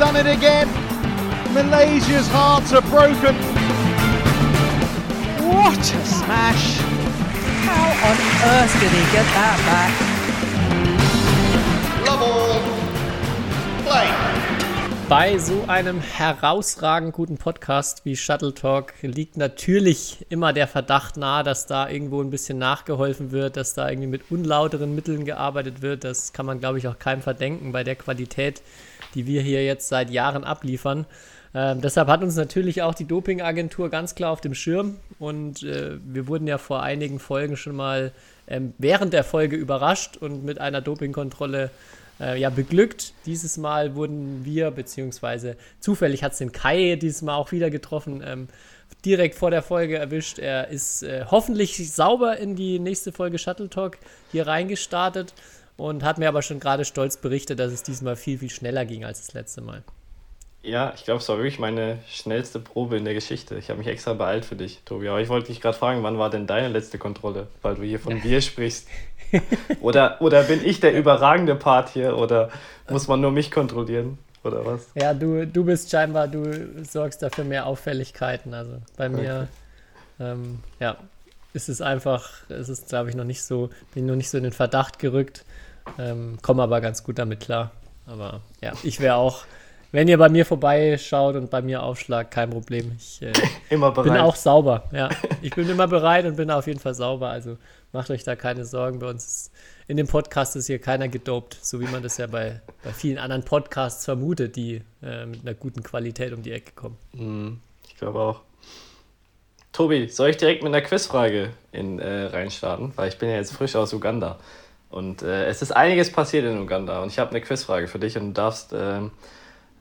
done it again. Malaysia's hearts are broken. What a smash! How on earth did he get that back? Love all. Play. Bei so einem herausragend guten Podcast wie Shuttle Talk liegt natürlich immer der Verdacht nahe, dass da irgendwo ein bisschen nachgeholfen wird, dass da irgendwie mit unlauteren Mitteln gearbeitet wird. Das kann man, glaube ich, auch keinem verdenken bei der Qualität, die wir hier jetzt seit Jahren abliefern. Ähm, deshalb hat uns natürlich auch die Dopingagentur ganz klar auf dem Schirm und äh, wir wurden ja vor einigen Folgen schon mal ähm, während der Folge überrascht und mit einer Dopingkontrolle äh, ja, beglückt. Dieses Mal wurden wir, beziehungsweise zufällig hat es den Kai dieses Mal auch wieder getroffen, ähm, direkt vor der Folge erwischt. Er ist äh, hoffentlich sauber in die nächste Folge Shuttle Talk hier reingestartet und hat mir aber schon gerade stolz berichtet, dass es diesmal viel, viel schneller ging als das letzte Mal. Ja, ich glaube, es war wirklich meine schnellste Probe in der Geschichte. Ich habe mich extra beeilt für dich, Tobi. Aber ich wollte dich gerade fragen, wann war denn deine letzte Kontrolle? Weil du hier von wir sprichst. Oder, oder bin ich der überragende Part hier? Oder muss man nur mich kontrollieren? Oder was? Ja, du, du bist scheinbar, du sorgst dafür mehr Auffälligkeiten. Also bei mir, okay. ähm, ja, ist es einfach, ist es glaube ich noch nicht so, bin noch nicht so in den Verdacht gerückt, ähm, komme aber ganz gut damit klar. Aber ja, ich wäre auch, wenn ihr bei mir vorbeischaut und bei mir aufschlagt, kein Problem. Ich äh, bin auch sauber. Ja, ich bin immer bereit und bin auf jeden Fall sauber. Also macht euch da keine Sorgen. Bei uns ist, in dem Podcast ist hier keiner gedopt, so wie man das ja bei, bei vielen anderen Podcasts vermutet, die äh, mit einer guten Qualität um die Ecke kommen. Mhm, ich glaube auch. Tobi, soll ich direkt mit einer Quizfrage in, äh, reinstarten? Weil ich bin ja jetzt frisch aus Uganda. Und äh, es ist einiges passiert in Uganda. Und ich habe eine Quizfrage für dich und du darfst, ähm,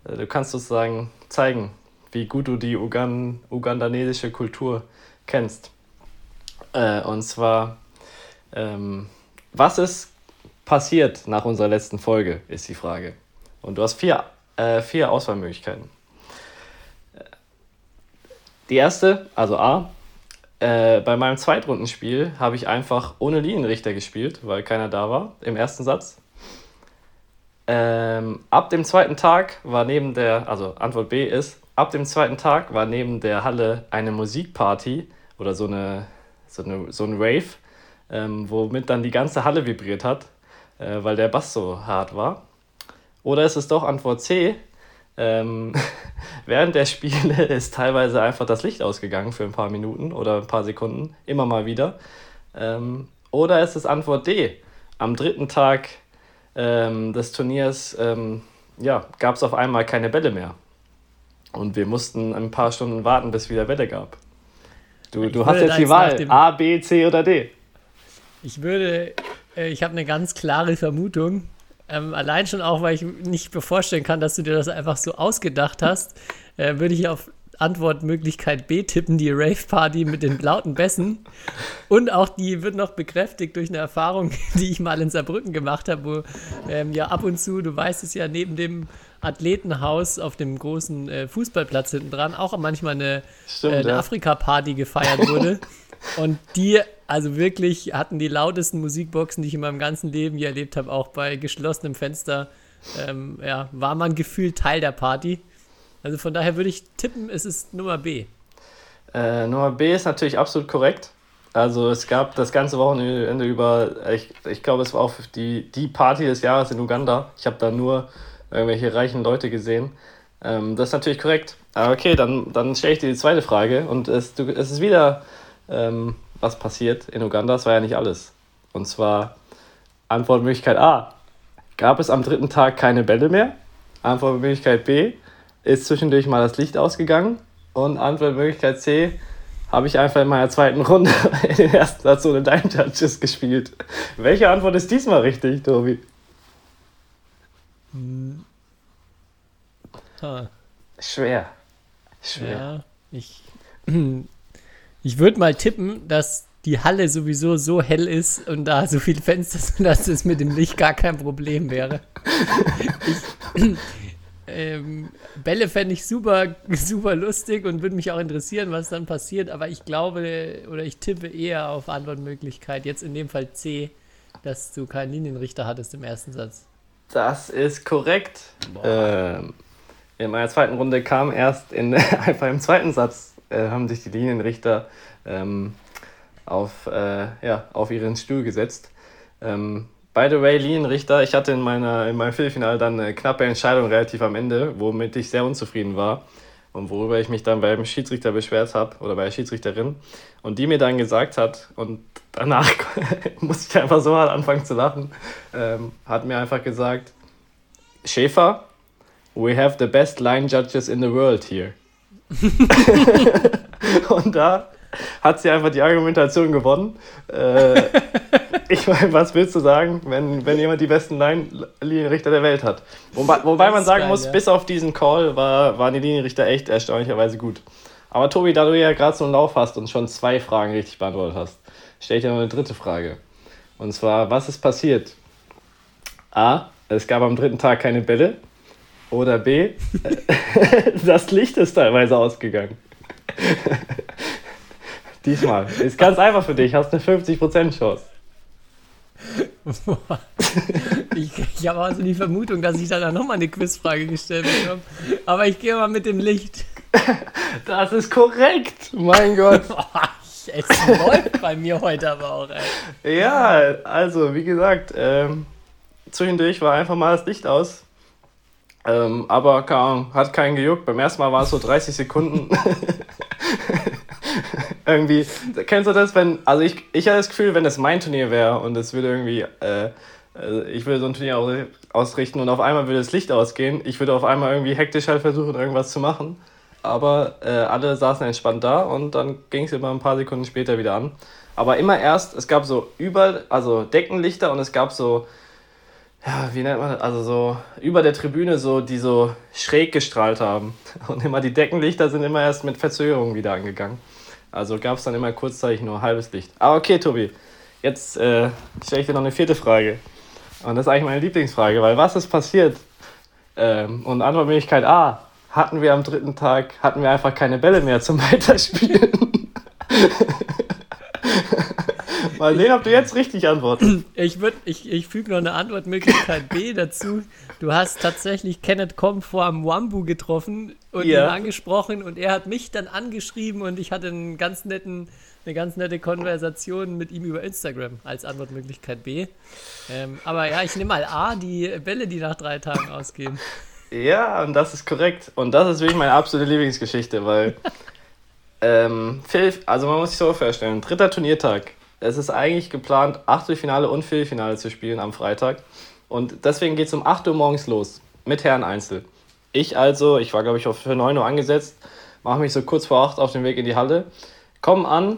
äh, du kannst sozusagen zeigen, wie gut du die Ugan ugandanesische Kultur kennst. Äh, und zwar, ähm, was ist passiert nach unserer letzten Folge, ist die Frage. Und du hast vier, äh, vier Auswahlmöglichkeiten. Die erste, also A, äh, bei meinem Zweitrundenspiel habe ich einfach ohne Linienrichter gespielt, weil keiner da war im ersten Satz. Ähm, ab dem zweiten Tag war neben der, also Antwort B ist, ab dem zweiten Tag war neben der Halle eine Musikparty oder so, eine, so, eine, so ein Rave, ähm, womit dann die ganze Halle vibriert hat, äh, weil der Bass so hart war. Oder ist es doch Antwort C, ähm, während der Spiele ist teilweise einfach das Licht ausgegangen für ein paar Minuten oder ein paar Sekunden, immer mal wieder. Ähm, oder ist es Antwort D? Am dritten Tag ähm, des Turniers ähm, ja, gab es auf einmal keine Bälle mehr. Und wir mussten ein paar Stunden warten, bis es wieder Bälle gab. Du, du hast jetzt die Wahl, A, B, C oder D. Ich würde, äh, ich habe eine ganz klare Vermutung. Ähm, allein schon auch, weil ich nicht vorstellen kann, dass du dir das einfach so ausgedacht hast, äh, würde ich auf Antwortmöglichkeit B tippen, die Rave Party mit den lauten Bässen. Und auch die wird noch bekräftigt durch eine Erfahrung, die ich mal in Saarbrücken gemacht habe, wo ähm, ja ab und zu, du weißt es ja, neben dem Athletenhaus auf dem großen äh, Fußballplatz hinten dran auch manchmal eine, Stimmt, äh, eine ja. Afrika-Party gefeiert wurde. und die also wirklich hatten die lautesten Musikboxen, die ich in meinem ganzen Leben je erlebt habe, auch bei geschlossenem Fenster. Ähm, ja, war man gefühlt Teil der Party. Also von daher würde ich tippen, es ist Nummer B. Äh, Nummer B ist natürlich absolut korrekt. Also es gab das ganze Wochenende über, ich, ich glaube, es war auch die, die Party des Jahres in Uganda. Ich habe da nur irgendwelche reichen Leute gesehen. Ähm, das ist natürlich korrekt. Aber okay, dann, dann stelle ich dir die zweite Frage. Und es, du, es ist wieder ähm, was passiert in Uganda. Das war ja nicht alles. Und zwar Antwortmöglichkeit A. Gab es am dritten Tag keine Bälle mehr? Antwortmöglichkeit B. Ist zwischendurch mal das Licht ausgegangen? Und Antwortmöglichkeit C. Habe ich einfach in meiner zweiten Runde in den ersten Satz ohne Dime Judges gespielt. Welche Antwort ist diesmal richtig, Tobi? Hm. Schwer. Schwer. Ja, ich Ich würde mal tippen, dass die Halle sowieso so hell ist und da so viele Fenster sind, dass es mit dem Licht gar kein Problem wäre. ich, ähm, Bälle fände ich super, super lustig und würde mich auch interessieren, was dann passiert, aber ich glaube oder ich tippe eher auf Antwortmöglichkeit, jetzt in dem Fall C, dass du keinen Linienrichter hattest im ersten Satz. Das ist korrekt. Ähm, in meiner zweiten Runde kam erst in, einfach im zweiten Satz, äh, haben sich die Linienrichter ähm, auf, äh, ja, auf ihren Stuhl gesetzt. Ähm, by the way, Linienrichter, ich hatte in, meiner, in meinem Viertelfinale dann eine knappe Entscheidung relativ am Ende, womit ich sehr unzufrieden war und worüber ich mich dann beim Schiedsrichter beschwert habe oder bei der Schiedsrichterin und die mir dann gesagt hat und danach musste ich einfach so hart anfangen zu lachen, ähm, hat mir einfach gesagt, Schäfer, we have the best line judges in the world here. und da hat sie einfach die Argumentation gewonnen. Äh, ich meine, was willst du sagen, wenn, wenn jemand die besten Linienrichter der Welt hat? Wobei, wobei man sagen geil, muss, ja. bis auf diesen Call war, waren die Linienrichter echt erstaunlicherweise gut. Aber Tobi, da du ja gerade so einen Lauf hast und schon zwei Fragen richtig beantwortet hast, stelle ich dir noch eine dritte Frage. Und zwar, was ist passiert? A. Es gab am dritten Tag keine Bälle. Oder B. das Licht ist teilweise ausgegangen. Diesmal. Ist ganz einfach für dich. Hast eine 50% Chance. ich, ich habe also die Vermutung, dass ich dann nochmal eine Quizfrage gestellt bekomme. Aber ich gehe mal mit dem Licht. Das ist korrekt. Mein Gott. es läuft bei mir heute aber auch, ey. Ja, also, wie gesagt, ähm, zwischendurch war einfach mal das Licht aus. Ähm, aber keine Ahnung, hat keinen gejuckt. Beim ersten Mal waren es so 30 Sekunden. irgendwie, kennst du das, wenn, also ich, ich habe das Gefühl, wenn das mein Turnier wäre und es würde irgendwie, äh, also ich würde so ein Turnier ausrichten und auf einmal würde das Licht ausgehen, ich würde auf einmal irgendwie hektisch halt versuchen, irgendwas zu machen. Aber äh, alle saßen entspannt da und dann ging es immer ein paar Sekunden später wieder an. Aber immer erst, es gab so über, also Deckenlichter und es gab so, ja, wie nennt man das? Also so über der Tribüne so, die so schräg gestrahlt haben. Und immer die Deckenlichter sind immer erst mit Verzögerung wieder angegangen. Also gab es dann immer kurzzeitig nur halbes Licht. Aber okay, Tobi, jetzt äh, stelle ich dir noch eine vierte Frage. Und das ist eigentlich meine Lieblingsfrage, weil was ist passiert? Ähm, und Antwortmöglichkeit A, hatten wir am dritten Tag, hatten wir einfach keine Bälle mehr zum Weiterspielen. Mal sehen, ob du jetzt richtig antwortest. Ich, ich, ich füge noch eine Antwortmöglichkeit B dazu. Du hast tatsächlich Kenneth Kom vor am Wambu getroffen und ja. ihn angesprochen und er hat mich dann angeschrieben und ich hatte einen ganz netten, eine ganz nette Konversation mit ihm über Instagram als Antwortmöglichkeit B. Ähm, aber ja, ich nehme mal A, die Bälle, die nach drei Tagen ausgehen. Ja, und das ist korrekt. Und das ist wirklich meine absolute Lieblingsgeschichte, weil ähm, also man muss sich so vorstellen, dritter Turniertag. Es ist eigentlich geplant, Achtelfinale und Viertelfinale zu spielen am Freitag. Und deswegen geht es um 8 Uhr morgens los mit Herren Einzel. Ich also, ich war glaube ich für 9 Uhr angesetzt, mache mich so kurz vor 8 auf den Weg in die Halle, komme an,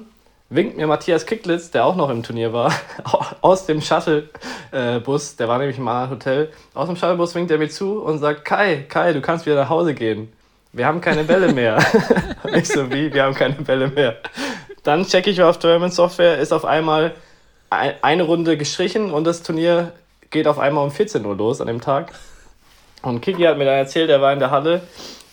winkt mir Matthias Kicklitz, der auch noch im Turnier war, aus dem Shuttle-Bus, der war nämlich im Hotel, aus dem Shuttlebus winkt er mir zu und sagt, Kai, Kai, du kannst wieder nach Hause gehen. Wir haben keine Bälle mehr. ich so, wie? Wir haben keine Bälle mehr. Dann checke ich auf Tournament Software, ist auf einmal eine Runde gestrichen und das Turnier geht auf einmal um 14 Uhr los an dem Tag. Und Kiki hat mir dann erzählt, er war in der Halle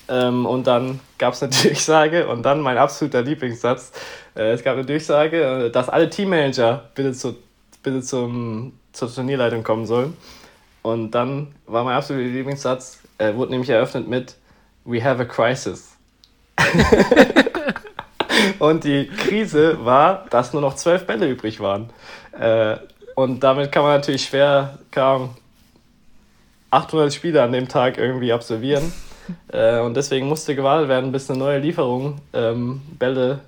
ähm, und dann gab es eine Durchsage und dann mein absoluter Lieblingssatz. Äh, es gab eine Durchsage, äh, dass alle Teammanager bitte, zu, bitte zum, zur Turnierleitung kommen sollen. Und dann war mein absoluter Lieblingssatz, äh, wurde nämlich eröffnet mit We have a crisis. und die Krise war, dass nur noch zwölf Bälle übrig waren. Äh, und damit kann man natürlich schwer kaum 800 Spiele an dem Tag irgendwie absolvieren. Äh, und deswegen musste gewartet werden, bis eine neue Lieferung ähm, Bälle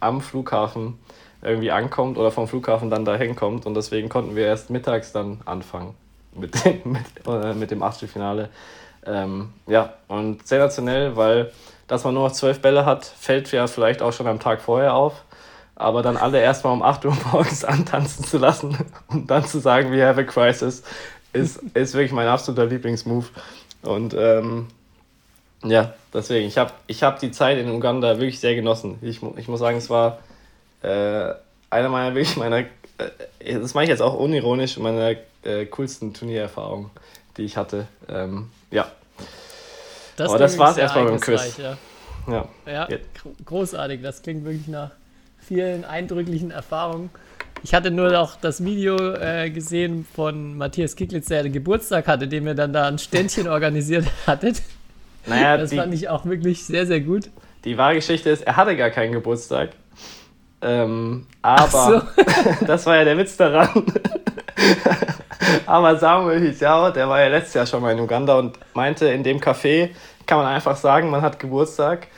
am Flughafen irgendwie ankommt oder vom Flughafen dann dahin kommt. Und deswegen konnten wir erst mittags dann anfangen mit, dem, mit, äh, mit dem Achtelfinale. Ähm, ja, und sensationell, weil dass man nur noch zwölf Bälle hat, fällt ja vielleicht auch schon am Tag vorher auf aber dann alle erstmal um 8 Uhr morgens antanzen zu lassen und dann zu sagen, we have a crisis, ist, ist wirklich mein absoluter Lieblingsmove. Und ähm, ja, deswegen, ich habe ich hab die Zeit in Uganda wirklich sehr genossen. Ich, ich muss sagen, es war äh, einer meiner, wirklich meiner, äh, das mache ich jetzt auch unironisch, meiner äh, coolsten Turniererfahrungen, die ich hatte. Ähm, ja. Das Aber das war es erstmal beim Quiz. Ja. Ja. ja, großartig. Das klingt wirklich nach vielen eindrücklichen Erfahrungen. Ich hatte nur noch das Video äh, gesehen von Matthias Kicklitz, der Geburtstag hatte, dem ihr dann da ein Ständchen organisiert hattet. Naja, Das die, fand ich auch wirklich sehr, sehr gut. die wahre Geschichte ist, er hatte gar keinen Geburtstag. Ähm, aber das war ja der Witz daran. aber Samuel Hisiao, der war ja letztes Jahr schon mal in Uganda und meinte, in dem Café kann man einfach sagen, man hat Geburtstag.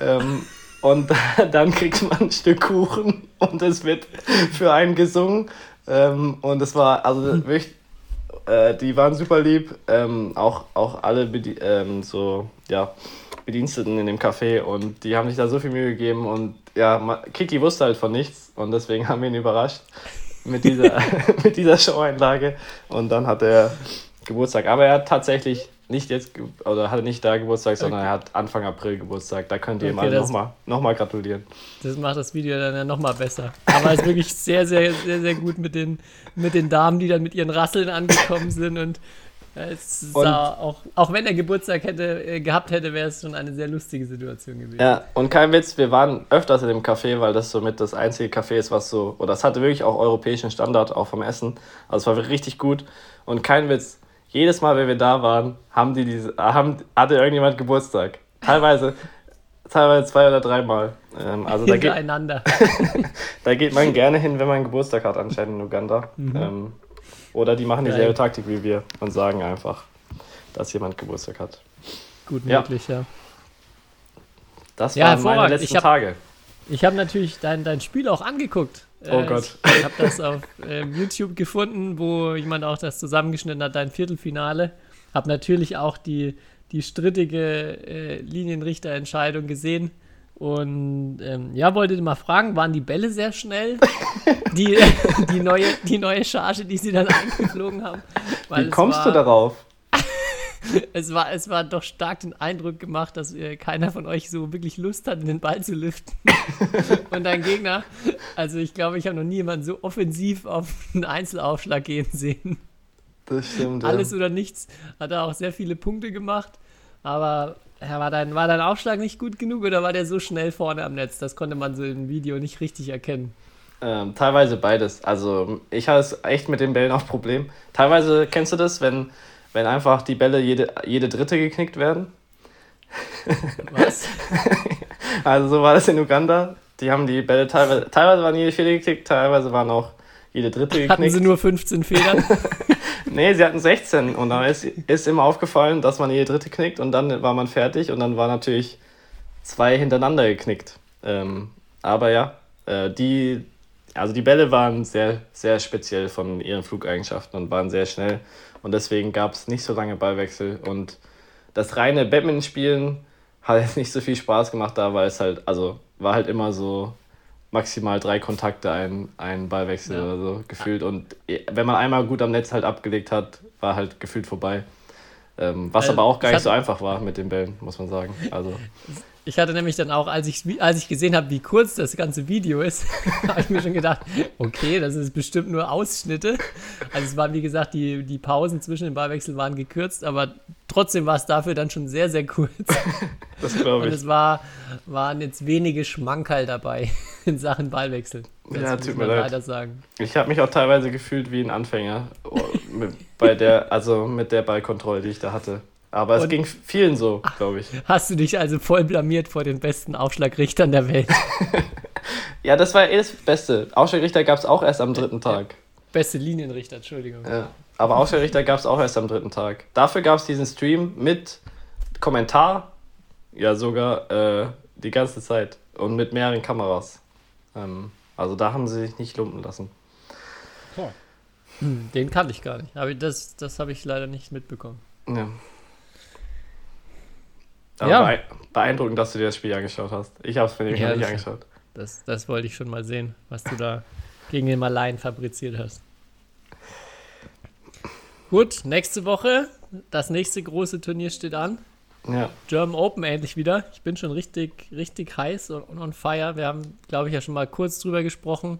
Ähm, und dann kriegt man ein Stück Kuchen und es wird für einen gesungen. Ähm, und es war, also wirklich, äh, die waren super lieb. Ähm, auch, auch alle Bedi ähm, so, ja, Bediensteten in dem Café und die haben sich da so viel Mühe gegeben und ja, Kiki wusste halt von nichts und deswegen haben wir ihn überrascht mit dieser, mit dieser Show-Einlage und dann hat er Geburtstag. Aber er hat tatsächlich nicht jetzt, oder hatte nicht da Geburtstag, sondern er hat Anfang April Geburtstag. Da könnt ihr ihm Okay, alle das- nochmal noch mal gratulieren. Das macht das Video dann ja nochmal besser. Aber es ist wirklich sehr, sehr, sehr, sehr gut mit den, mit den Damen, die dann mit ihren Rasseln angekommen sind. Und auch, auch wenn er Geburtstag hätte, äh, gehabt hätte, wäre es schon eine sehr lustige Situation gewesen. Ja, und kein Witz, wir waren öfters in dem Café, weil das somit das einzige Café ist, was so, oder es hatte wirklich auch europäischen Standard, auch vom Essen. Also es war richtig gut. Und kein Witz, jedes Mal, wenn wir da waren, haben die diese, haben, hatte irgendjemand Geburtstag. Teilweise, teilweise zwei oder dreimal. Ähm, also da geht, Hintereinander. da geht man gerne hin, wenn man Geburtstag hat, anscheinend in Uganda. Ähm, oder die machen dieselbe. Taktik wie wir und sagen einfach, dass jemand Geburtstag hat. Gut Ja. möglich, ja. Das Ja, waren meine letzten Ich hab- Tage. Ich habe natürlich dein, dein Spiel auch angeguckt. Oh Äh, Gott. Ich habe das auf ähm, YouTube gefunden, wo jemand auch das zusammengeschnitten hat, dein Viertelfinale. Habe natürlich auch die, die strittige äh, Linienrichterentscheidung gesehen. Und ähm, ja, wollte mal fragen, waren die Bälle sehr schnell? Die, die, neue, die neue Charge, die sie dann eingeflogen haben. Wie kommst war, du darauf? Es war, es war doch stark den Eindruck gemacht, dass äh, keiner von euch so wirklich Lust hat, den Ball zu lüften. Und dein Gegner, also ich glaube, ich habe noch nie jemanden so offensiv auf einen Einzelaufschlag gehen sehen. Das stimmt. ja. Alles oder nichts. Hat er auch sehr viele Punkte gemacht. Aber ja, war, dein, war dein Aufschlag nicht gut genug oder war der so schnell vorne am Netz? Das konnte man so im Video nicht richtig erkennen. Ähm, teilweise beides. Also ich habe es echt mit den Bällen auch Problem. Teilweise kennst du das, wenn, wenn einfach die Bälle jede, jede dritte geknickt werden. Was? Also so war das in Uganda. Die haben die Bälle teilweise, teilweise waren jede vierte geknickt, teilweise waren auch jede dritte geknickt. Hatten sie nur 15 Federn? Nee, sie hatten 16 und dann ist, ist immer aufgefallen, dass man jede dritte knickt und dann war man fertig und dann war natürlich zwei hintereinander geknickt. Ähm, aber ja, äh, die, also die Bälle waren sehr, sehr speziell von ihren Flugeigenschaften und waren sehr schnell und deswegen gab es nicht so lange Ballwechsel und das reine Badminton-Spielen hat jetzt nicht so viel Spaß gemacht da, weil es halt, also war halt immer so maximal drei Kontakte, ein, ein Ballwechsel Ja. oder so gefühlt. Und wenn man einmal gut am Netz halt abgelegt hat, war halt gefühlt vorbei. Ähm, was Also, aber auch gar ich nicht so einfach war mit den Bällen, muss man sagen. Also, Ich hatte nämlich dann auch, als ich, als ich gesehen habe, wie kurz das ganze Video ist, habe ich mir schon gedacht, okay, das ist bestimmt nur Ausschnitte. Also es waren, wie gesagt, die, die Pausen zwischen den Ballwechseln waren gekürzt, aber trotzdem war es dafür dann schon sehr, sehr kurz. das glaube Und ich. es war, waren jetzt wenige Schmankerl dabei in Sachen Ballwechsel. Das Ja, tut mir leid. leider sagen. Ich habe mich auch teilweise gefühlt wie ein Anfänger oh, bei der, also mit der Ballkontrolle, die ich da hatte. Aber es Und- ging vielen so, glaube ich. Hast du dich also voll blamiert vor den besten Aufschlagrichtern der Welt? Ja, das war eh das Beste. Ausschlagrichter gab es auch erst am dritten Tag. Beste Linienrichter, Entschuldigung. Ja. Aber Ausschlagrichter gab es auch erst am dritten Tag. Dafür gab es diesen Stream mit Kommentar, ja sogar äh, die ganze Zeit und mit mehreren Kameras. Ähm, also da haben sie sich nicht lumpen lassen. Hm, Den kannte ich gar nicht. Aber das, das habe ich leider nicht mitbekommen. Ja. Aber Ja. bee- beeindruckend, dass du dir das Spiel angeschaut hast. Ich habe es mir Ja, nicht das- angeschaut. Das, das wollte ich schon mal sehen, was du da gegen den Malaien fabriziert hast. Gut, nächste Woche. Das nächste große Turnier steht an. Ja. German Open endlich wieder. Ich bin schon richtig, richtig heiß und und on fire. Wir haben, glaube ich, ja schon mal kurz drüber gesprochen.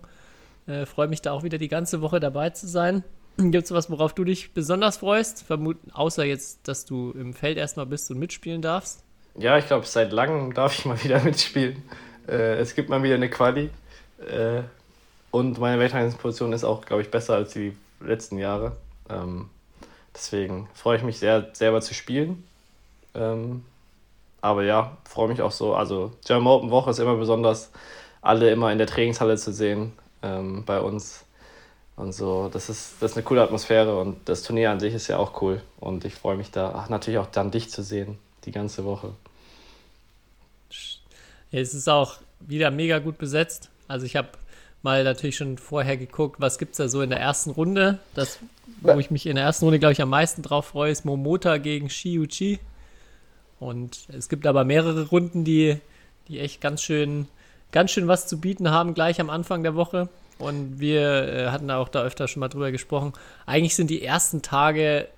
Äh, Freue mich da auch wieder die ganze Woche dabei zu sein. Gibt es was, worauf du dich besonders freust? Vermuten, außer jetzt, dass du im Feld erstmal bist und mitspielen darfst. Ja, ich glaube, seit langem darf ich mal wieder mitspielen. Äh, es gibt mal wieder eine Quali. Äh, und meine Weltranglistenposition ist auch, glaube ich, besser als die letzten Jahre. Ähm, deswegen freue ich mich sehr, selber zu spielen. Ähm, aber ja, freue mich auch so. Also German Open Woche ist immer besonders, alle immer in der Trainingshalle zu sehen ähm, bei uns. Und so, das ist, das ist eine coole Atmosphäre und das Turnier an sich ist ja auch cool. Und ich freue mich da, ach, natürlich auch dann dich zu sehen, die ganze Woche. Es ist auch wieder mega gut besetzt. Also ich habe mal natürlich schon vorher geguckt, was gibt es da so in der ersten Runde. Das, wo ich mich in der ersten Runde, glaube ich, am meisten drauf freue, ist Momota gegen Shiuchi. Und es gibt aber mehrere Runden, die, die echt ganz schön, ganz schön was zu bieten haben, gleich am Anfang der Woche. Und wir äh, hatten auch da öfter schon mal drüber gesprochen. Eigentlich sind die ersten Tage,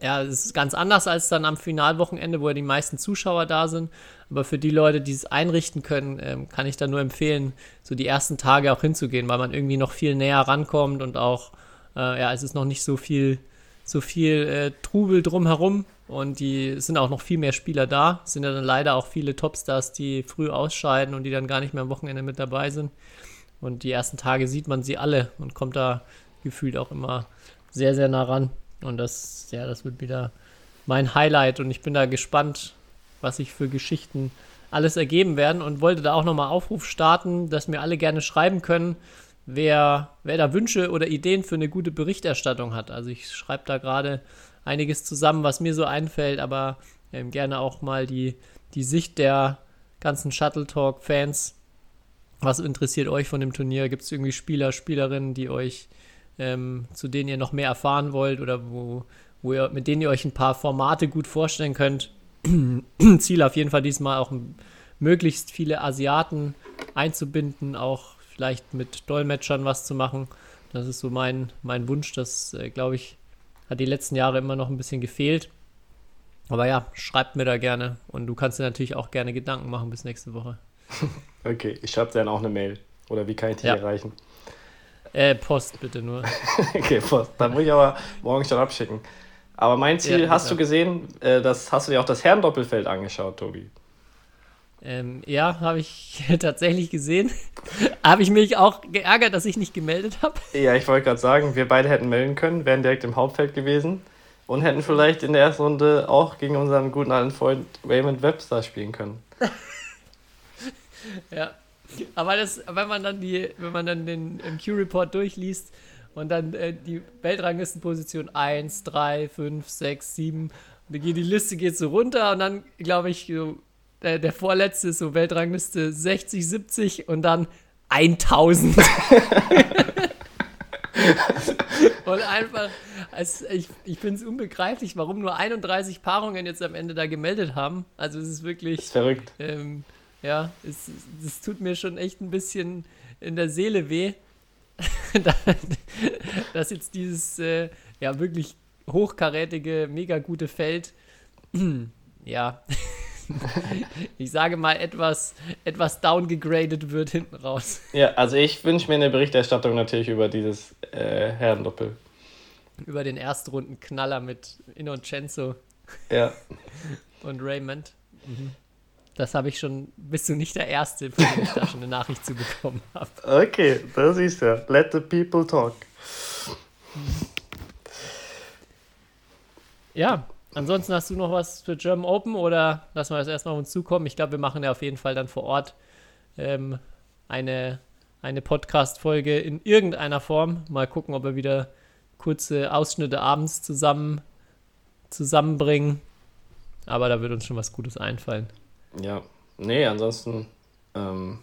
ja, es ist ganz anders als dann am Finalwochenende, wo ja die meisten Zuschauer da sind. Aber für die Leute, die es einrichten können, ähm, kann ich da nur empfehlen, so die ersten Tage auch hinzugehen, weil man irgendwie noch viel näher rankommt und auch, äh, ja, es ist noch nicht so viel, so viel äh, Trubel drumherum. Und die sind auch noch viel mehr Spieler da. Es sind ja dann leider auch viele Topstars, die früh ausscheiden und die dann gar nicht mehr am Wochenende mit dabei sind. Und die ersten Tage sieht man sie alle und kommt da gefühlt auch immer sehr, sehr nah ran. Und das, ja, das wird wieder mein Highlight. Und ich bin da gespannt, was sich für Geschichten alles ergeben werden. Und wollte da auch nochmal Aufruf starten, dass mir alle gerne schreiben können, wer, wer da Wünsche oder Ideen für eine gute Berichterstattung hat. Also ich schreibe da gerade einiges zusammen, was mir so einfällt, aber ähm, gerne auch mal die, die Sicht der ganzen Shuttle Talk-Fans was interessiert euch von dem Turnier? Gibt es irgendwie Spieler, Spielerinnen, die euch, ähm, zu denen ihr noch mehr erfahren wollt oder wo, wo ihr, mit denen ihr euch ein paar Formate gut vorstellen könnt? Ziel auf jeden Fall diesmal auch möglichst viele Asiaten einzubinden, auch vielleicht mit Dolmetschern was zu machen. Das ist so mein, mein Wunsch. Das, äh, glaube ich, hat die letzten Jahre immer noch ein bisschen gefehlt. Aber ja, schreibt mir da gerne. Und du kannst dir natürlich auch gerne Gedanken machen bis nächste Woche. Okay, ich schreibe dir dann auch eine Mail. Oder wie kann ich dich ja. erreichen? Äh, Post bitte nur. okay, Post. Dann muss ich aber morgen schon abschicken. Aber mein Ziel, ja, hast ja. du gesehen, äh, das, hast du dir auch das Herrendoppelfeld angeschaut, Tobi? Ähm, ja, habe ich tatsächlich gesehen. habe ich mich auch geärgert, dass ich nicht gemeldet habe. Ja, ich wollte gerade sagen, wir beide hätten melden können, wären direkt im Hauptfeld gewesen und hätten vielleicht in der ersten Runde auch gegen unseren guten alten Freund Raymond Webster spielen können. Ja. Aber das, wenn man dann die, wenn man dann den Q-Report durchliest und dann äh, die Weltranglistenposition 1, 3, 5, 6, 7, und dann geht die Liste geht so runter und dann, glaube ich, so, der, der vorletzte ist so Weltrangliste 60, 70 und dann 1000. und einfach, also ich, ich finde es unbegreiflich, warum nur 31 Paarungen jetzt am Ende da gemeldet haben. Also es ist wirklich. Das ist verrückt. Ähm, ja, es, es tut mir schon echt ein bisschen in der Seele weh, dass jetzt dieses äh, ja wirklich hochkarätige, mega gute Feld, ja, ich sage mal etwas, etwas downgegradet wird hinten raus. Ja, also ich wünsche mir eine Berichterstattung natürlich über dieses äh, Herrendoppel. Über den Erstrunden-Knaller mit Innocenzo. Ja. Und Raymond. Mhm. Das habe ich schon, bist du nicht der Erste, von dem ich da schon eine Nachricht zu bekommen habe. Okay, das ist ja. Let the people talk. Ja, ansonsten hast du noch was für German Open oder lassen wir das erstmal auf uns zukommen? Ich glaube, wir machen ja auf jeden Fall dann vor Ort ähm, eine, eine Podcast-Folge in irgendeiner Form. Mal gucken, ob wir wieder kurze Ausschnitte abends zusammen zusammenbringen. Aber da wird uns schon was Gutes einfallen. Ja, nee, ansonsten ähm,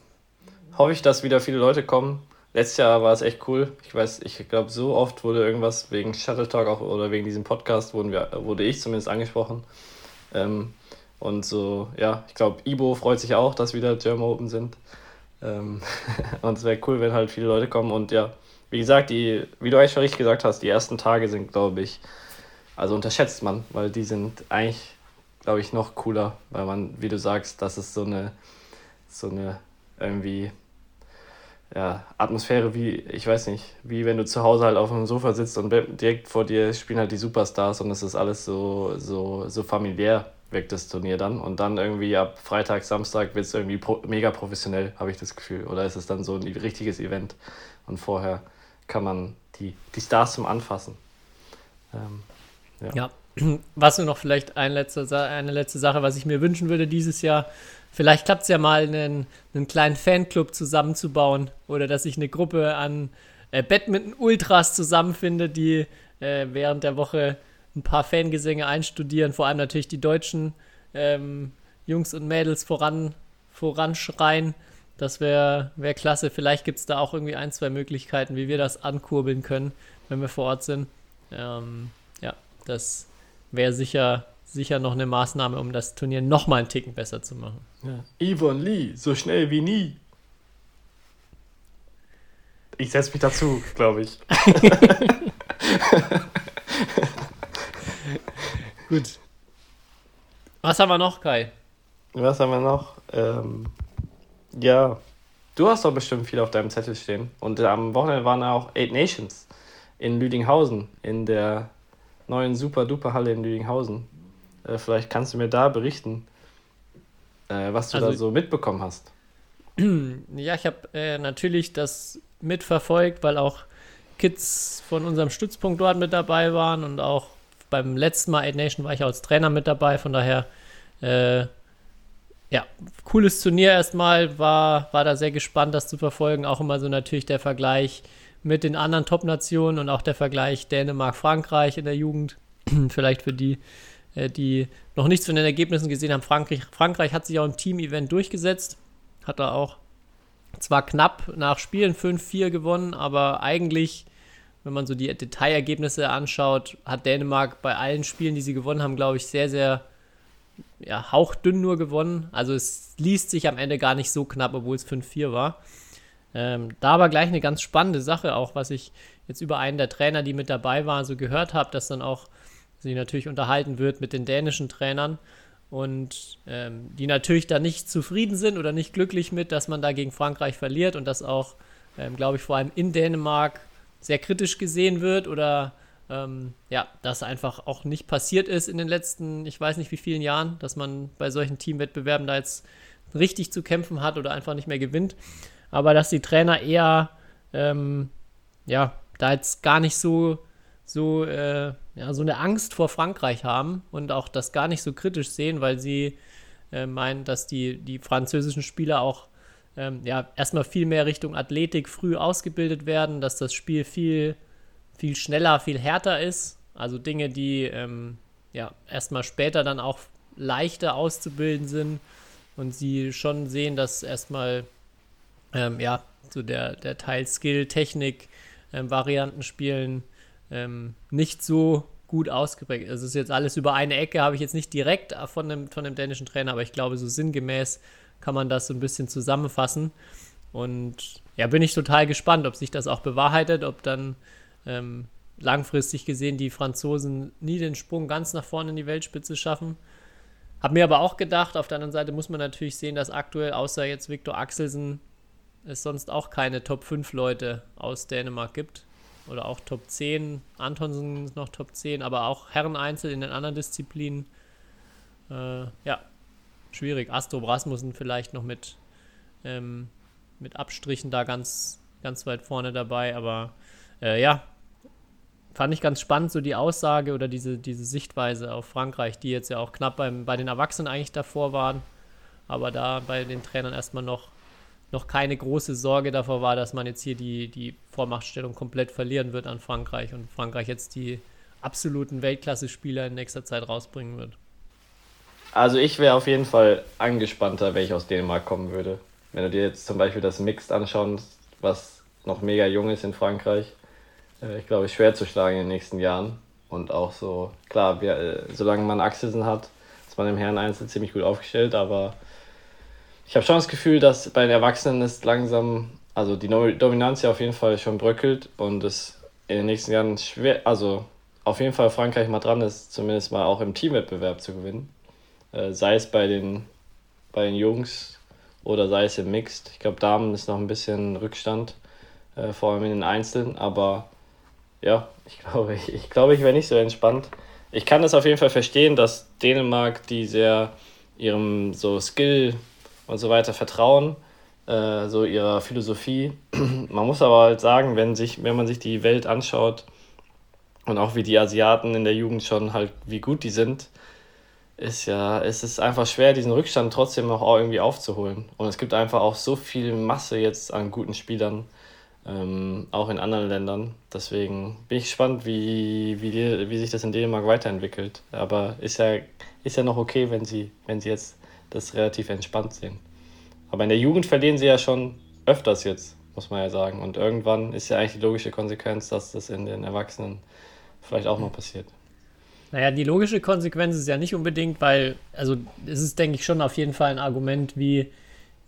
hoffe ich, dass wieder viele Leute kommen. Letztes Jahr war es echt cool. Ich weiß, ich glaube, so oft wurde irgendwas wegen Shuttle Talk auch oder wegen diesem Podcast wurden wir, wurde ich zumindest angesprochen. Ähm, und so, ja, ich glaube, Ibo freut sich auch, dass wieder German Open sind. Ähm, und es wäre cool, wenn halt viele Leute kommen. Und ja, wie gesagt, die, wie du eigentlich schon richtig gesagt hast, die ersten Tage sind, glaube ich, also unterschätzt man, weil die sind eigentlich glaube ich, noch cooler, weil man, wie du sagst, das ist so eine, so eine irgendwie ja, Atmosphäre wie, ich weiß nicht, wie wenn du zu Hause halt auf dem Sofa sitzt und direkt vor dir spielen halt die Superstars und es ist alles so, so, so familiär wirkt das Turnier dann. Und dann irgendwie ab Freitag, Samstag wird es irgendwie pro mega professionell, habe ich das Gefühl. Oder ist es dann so ein richtiges Event und vorher kann man die, die Stars zum Anfassen. Ähm, ja. ja was nur noch vielleicht ein letzter, eine letzte Sache, was ich mir wünschen würde dieses Jahr. Vielleicht klappt es ja mal, einen, einen kleinen Fanclub zusammenzubauen oder dass sich eine Gruppe an äh, Badminton-Ultras zusammenfindet, die äh, während der Woche ein paar Fangesänge einstudieren, vor allem natürlich die deutschen ähm, Jungs und Mädels voran, voranschreien. Das wäre wär klasse. Vielleicht gibt es da auch irgendwie ein, zwei Möglichkeiten, wie wir das ankurbeln können, wenn wir vor Ort sind. Ähm, ja, das wäre sicher, sicher noch eine Maßnahme, um das Turnier nochmal einen Ticken besser zu machen. Ja. Yvonne Lee, so schnell wie nie. Ich setze mich dazu, glaube ich. Gut. Was haben wir noch, Kai? Was haben wir noch? Ähm, ja, du hast doch bestimmt viel auf deinem Zettel stehen. Und am Wochenende waren auch Eight Nations in Lüdinghausen, in der neuen Super-Duper-Halle in Lüdinghausen. Äh, vielleicht kannst du mir da berichten, äh, was du also, da so mitbekommen hast. Ja, ich habe äh, natürlich das mitverfolgt, weil auch Kids von unserem Stützpunkt dort mit dabei waren und auch beim letzten Mal Eight Nation war ich als Trainer mit dabei, von daher äh, ja, cooles Turnier erstmal, war, war da sehr gespannt, das zu verfolgen. Auch immer so natürlich der Vergleich mit den anderen Top-Nationen und auch der Vergleich Dänemark-Frankreich in der Jugend. Vielleicht für die, äh, die noch nichts von den Ergebnissen gesehen haben. Frankreich, Frankreich hat sich auch im Team-Event durchgesetzt, hat da auch zwar knapp nach Spielen 5-4 gewonnen, aber eigentlich, wenn man so die Detailergebnisse anschaut, hat Dänemark bei allen Spielen, die sie gewonnen haben, glaube ich, sehr, sehr ja, hauchdünn nur gewonnen. Also es liest sich am Ende gar nicht so knapp, obwohl es 5-4 war. Ähm, da aber gleich eine ganz spannende Sache, auch was ich jetzt über einen der Trainer, die mit dabei waren, so gehört habe, dass dann auch sich natürlich unterhalten wird mit den dänischen Trainern und ähm, die natürlich da nicht zufrieden sind oder nicht glücklich mit, dass man da gegen Frankreich verliert und das auch, ähm, glaube ich, vor allem in Dänemark sehr kritisch gesehen wird oder ähm, ja, das einfach auch nicht passiert ist in den letzten, ich weiß nicht wie vielen Jahren, dass man bei solchen Teamwettbewerben da jetzt richtig zu kämpfen hat oder einfach nicht mehr gewinnt. Aber dass die Trainer eher, ähm, ja, da jetzt gar nicht so, so, äh, ja, so eine Angst vor Frankreich haben und auch das gar nicht so kritisch sehen, weil sie äh, meinen, dass die, die französischen Spieler auch ähm, ja, erstmal viel mehr Richtung Athletik früh ausgebildet werden, dass das Spiel viel viel schneller, viel härter ist. Also Dinge, die ähm, ja erstmal später dann auch leichter auszubilden sind und sie schon sehen, dass erstmal ähm, ja so der, der Teil Skill, Technik, ähm, spielen ähm, nicht so gut ausgeprägt. Also es ist jetzt alles über eine Ecke, habe ich jetzt nicht direkt von dem, von dem dänischen Trainer, aber ich glaube, so sinngemäß kann man das so ein bisschen zusammenfassen. Und ja, bin ich total gespannt, ob sich das auch bewahrheitet, ob dann ähm, langfristig gesehen die Franzosen nie den Sprung ganz nach vorne in die Weltspitze schaffen. Hab mir aber auch gedacht, auf der anderen Seite muss man natürlich sehen, dass aktuell außer jetzt Viktor Axelsen es sonst auch keine Top 5 Leute aus Dänemark gibt. Oder auch Top 10. Antonsen ist noch Top 10, aber auch Herren-Einzel in den anderen Disziplinen. Äh, ja, schwierig. Astro Rasmussen vielleicht noch mit, ähm, mit Abstrichen da ganz, ganz weit vorne dabei, aber äh, ja, fand ich ganz spannend, so die Aussage oder diese, diese Sichtweise auf Frankreich, die jetzt ja auch knapp beim, bei den Erwachsenen eigentlich davor waren, aber da bei den Trainern erstmal noch, noch keine große Sorge davor war, dass man jetzt hier die, die Vormachtstellung komplett verlieren wird an Frankreich und Frankreich jetzt die absoluten Weltklasse-Spieler in nächster Zeit rausbringen wird. Also ich wäre auf jeden Fall angespannter, wenn ich aus Dänemark kommen würde. Wenn du dir jetzt zum Beispiel das Mixed anschaust, was noch mega jung ist in Frankreich, äh, ich glaube, schwer zu schlagen in den nächsten Jahren. Und auch so, klar, wir, äh, solange man Achsen hat, ist man im Herren-Einzel ziemlich gut aufgestellt, aber ich habe schon das Gefühl, dass bei den Erwachsenen ist langsam, also die Dominanz ja auf jeden Fall schon bröckelt und es in den nächsten Jahren schwer, also auf jeden Fall Frankreich mal dran ist, zumindest mal auch im Teamwettbewerb zu gewinnen. Äh, sei es bei den, bei den Jungs oder sei es im Mixed. Ich glaube, Damen ist noch ein bisschen Rückstand, äh, vor allem in den Einzelnen, aber ja, ich glaube, ich, ich, glaube, ich wäre nicht so entspannt. Ich kann das auf jeden Fall verstehen, dass Dänemark, die sehr ihrem so Skill und so weiter vertrauen, äh, so ihrer Philosophie. Man muss aber halt sagen, wenn, sich, wenn man sich die Welt anschaut Und auch wie die Asiaten in der Jugend schon halt, wie gut die sind, ist ja, es ist einfach schwer, diesen Rückstand trotzdem noch irgendwie aufzuholen. Und es gibt einfach auch so viel Masse jetzt an guten Spielern, ähm, auch in anderen Ländern. Deswegen bin ich gespannt, wie, wie, wie sich das in Dänemark weiterentwickelt. Aber ist ja, ist ja noch okay, wenn sie, wenn sie jetzt das relativ entspannt sehen. Aber in der Jugend verlieren sie ja schon öfters jetzt, muss man ja sagen. Und irgendwann ist ja eigentlich die logische Konsequenz, dass das in den Erwachsenen vielleicht auch mal passiert. Naja, die logische Konsequenz ist ja nicht unbedingt, weil, also es ist, denke ich, schon auf jeden Fall ein Argument, wie,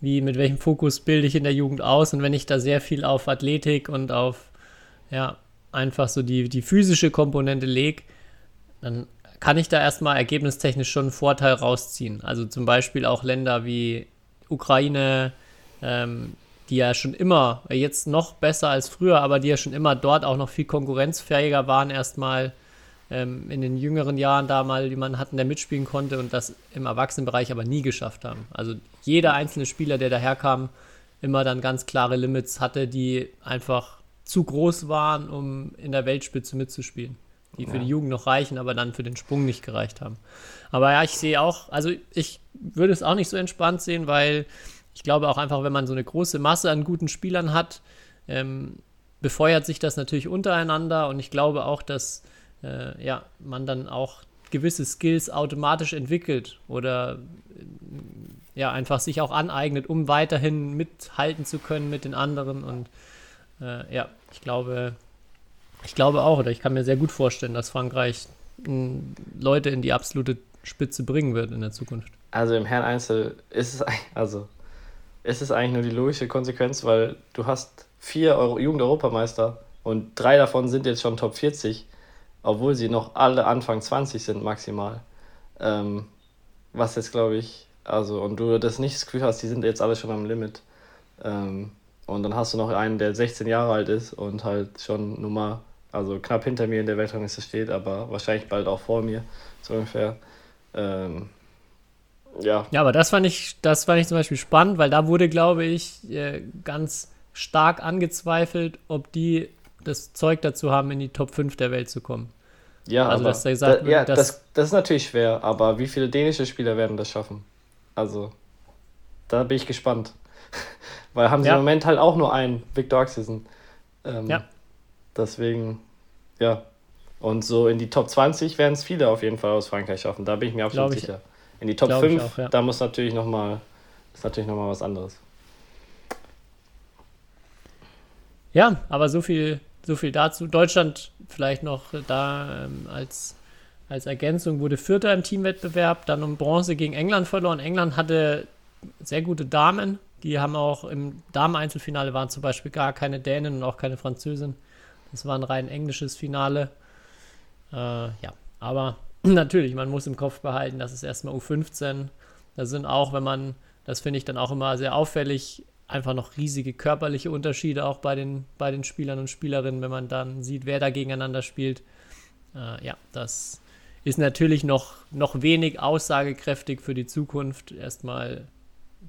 wie mit welchem Fokus bilde ich in der Jugend aus. Und wenn ich da sehr viel auf Athletik und auf, ja, einfach so die, die physische Komponente lege, dann kann ich da erstmal ergebnistechnisch schon einen Vorteil rausziehen. Also zum Beispiel auch Länder wie Ukraine, ähm, die ja schon immer, jetzt noch besser als früher, aber die ja schon immer dort auch noch viel konkurrenzfähiger waren, erstmal ähm, in den jüngeren Jahren da mal jemanden hatten, der mitspielen konnte und das im Erwachsenenbereich aber nie geschafft haben. Also jeder einzelne Spieler, der daherkam, immer dann ganz klare Limits hatte, die einfach zu groß waren, um in der Weltspitze mitzuspielen. Die für ja. die Jugend noch reichen, aber dann für den Sprung nicht gereicht haben. Aber ja, ich sehe auch, also ich würde es auch nicht so entspannt sehen, weil ich glaube auch einfach, wenn man so eine große Masse an guten Spielern hat, ähm, befeuert sich das natürlich untereinander und ich glaube auch, dass äh, ja, man dann auch gewisse Skills automatisch entwickelt oder ja, einfach sich auch aneignet, um weiterhin mithalten zu können mit den anderen. Und äh, ja, ich glaube, ich glaube auch, oder ich kann mir sehr gut vorstellen, dass Frankreich m, Leute in die absolute Spitze bringen wird in der Zukunft. Also im Herrn Einzel ist es also ist es eigentlich nur die logische Konsequenz, weil du hast vier Euro Jugend-Europameister und drei davon sind jetzt schon Top 40 obwohl sie noch alle Anfang 20 sind maximal. Ähm, was jetzt glaube ich, also und du das nicht das Gefühl hast, die sind jetzt alle schon am Limit. Ähm, und dann hast du noch einen, der 16 Jahre alt ist und halt schon Nummer, also knapp hinter mir in der Weltrangliste steht, aber wahrscheinlich bald auch vor mir, so ungefähr. Ähm, ja. Ja, aber das fand ich, das fand ich zum Beispiel spannend, weil da wurde, glaube ich, äh, ganz stark angezweifelt, ob die das Zeug dazu haben, in die Top 5 der Welt zu kommen. Ja, also, aber, dass da gesagt da, ja, das, das ist natürlich schwer, aber wie viele dänische Spieler werden das schaffen? Also, da bin ich gespannt. Weil haben sie ja. im Moment halt auch nur einen, Victor Axelsen. Ähm, ja. Deswegen, ja. Und so in die Top 20 werden es viele auf jeden Fall aus Frankreich schaffen. Da bin ich mir absolut ich, sicher. In die Top 5, auch, ja. da muss natürlich nochmal, ist natürlich nochmal was anderes. Ja, aber so viel so viel dazu. Deutschland vielleicht noch da ähm, als, als Ergänzung wurde Vierter im Teamwettbewerb, dann um Bronze gegen England verloren. England hatte sehr gute Damen. Die haben auch im Damen-Einzelfinale waren zum Beispiel gar keine Dänen und auch keine Französin. Das war ein rein englisches Finale. Äh, ja, aber natürlich, man muss im Kopf behalten, das ist erstmal U15. Da sind auch, wenn man, das finde ich dann auch immer sehr auffällig, einfach noch riesige körperliche Unterschiede auch bei den, bei den Spielern und Spielerinnen, wenn man dann sieht, wer da gegeneinander spielt. Äh, ja, das ist natürlich noch, noch wenig aussagekräftig für die Zukunft, erstmal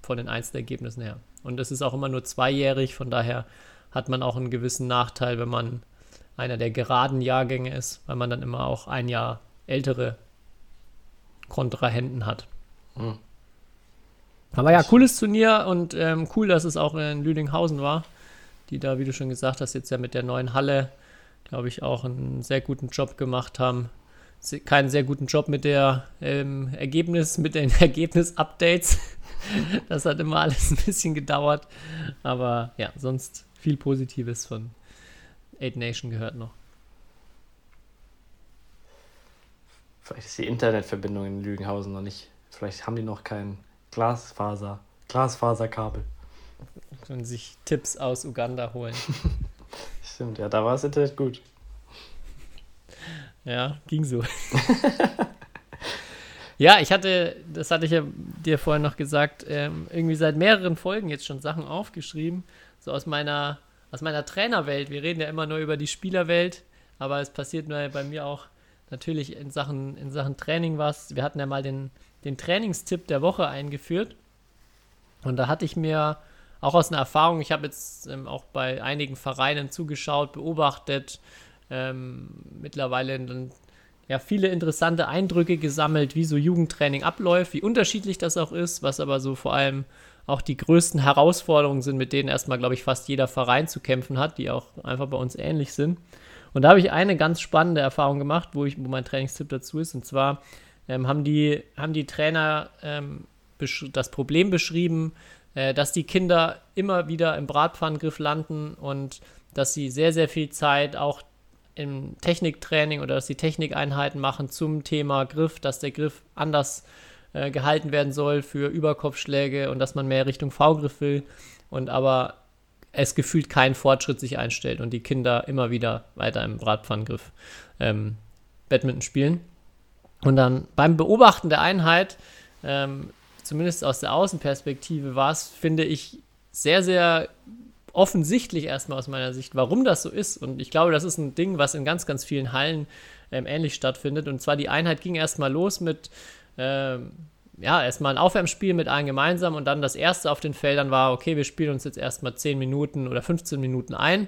von den Einzelergebnissen her. Und es ist auch immer nur zweijährig, von daher hat man auch einen gewissen Nachteil, wenn man einer der geraden Jahrgänge ist, weil man dann immer auch ein Jahr ältere Kontrahenten hat. Mhm. Aber ja, cooles Turnier und ähm, cool, dass es auch in Lüdinghausen war, die da, wie du schon gesagt hast, jetzt ja mit der neuen Halle, glaube ich, auch einen sehr guten Job gemacht haben. Keinen sehr guten Job mit der ähm, Ergebnis, mit den Ergebnis-Updates. das hat immer alles ein bisschen gedauert. Aber ja, sonst viel Positives von Eight Nation gehört noch. Vielleicht ist die Internetverbindung in Lügenhausen noch nicht. Vielleicht haben die noch keinen Glasfaser, Glasfaserkabel. Und sich Tipps aus Uganda holen. Stimmt, ja, da war das Internet gut. Ja, ging so. ja, ich hatte, das hatte ich ja dir vorhin noch gesagt, ähm, irgendwie seit mehreren Folgen jetzt schon Sachen aufgeschrieben, so aus meiner, aus meiner Trainerwelt. Wir reden ja immer nur über die Spielerwelt, aber es passiert nur bei mir auch natürlich in Sachen, in Sachen Training was. Wir hatten ja mal den den Trainingstipp der Woche eingeführt. Und da hatte ich mir auch aus einer Erfahrung, ich habe jetzt ähm, auch bei einigen Vereinen zugeschaut, beobachtet, ähm, mittlerweile dann ja, viele interessante Eindrücke gesammelt, wie so Jugendtraining abläuft, wie unterschiedlich das auch ist, was aber so vor allem auch die größten Herausforderungen sind, mit denen erstmal, glaube ich, fast jeder Verein zu kämpfen hat, die auch einfach bei uns ähnlich sind. Und da habe ich eine ganz spannende Erfahrung gemacht, wo, ich, wo mein Trainingstipp dazu ist. Und zwar ähm, haben, die, haben die Trainer ähm, das Problem beschrieben, äh, dass die Kinder immer wieder im Bratpfannengriff landen und dass sie sehr, sehr viel Zeit auch im Techniktraining oder dass sie Technikeinheiten machen zum Thema Griff, dass der Griff anders äh, gehalten werden soll für Überkopfschläge und dass man mehr Richtung V-Griff will und aber es gefühlt keinen Fortschritt sich einstellt und die Kinder immer wieder weiter im Bratpfannengriff ähm, Badminton spielen. Und dann beim Beobachten der Einheit, ähm, zumindest aus der Außenperspektive, war es, finde ich, sehr, sehr offensichtlich erstmal aus meiner Sicht, warum das so ist. Und ich glaube, das ist ein Ding, was in ganz, ganz vielen Hallen ähm, ähnlich stattfindet. Und zwar die Einheit ging erstmal los mit, ähm, ja, erstmal ein Aufwärmspiel mit allen gemeinsam und dann das erste auf den Feldern war, okay, wir spielen uns jetzt erstmal 10 Minuten oder 15 Minuten ein.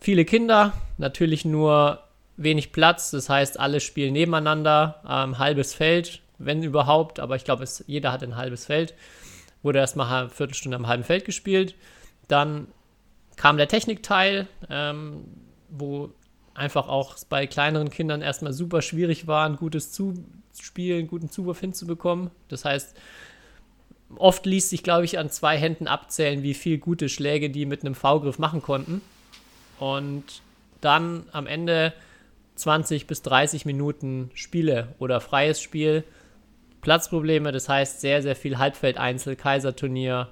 Viele Kinder, natürlich nur wenig Platz, das heißt, alle spielen nebeneinander, ähm, halbes Feld, wenn überhaupt, aber ich glaube, jeder hat ein halbes Feld. Wurde erstmal eine Viertelstunde am halben Feld gespielt. Dann kam der Technikteil, ähm, wo einfach auch bei kleineren Kindern erstmal super schwierig war, ein gutes Zuspiel, einen guten Zuwurf hinzubekommen. Das heißt, oft ließ sich, glaube ich, an zwei Händen abzählen, wie viele gute Schläge die mit einem V-Griff machen konnten. Und dann am Ende 20 bis 30 Minuten Spiele oder freies Spiel. Platzprobleme, das heißt sehr, sehr viel Halbfeld-Einzel, Kaiserturnier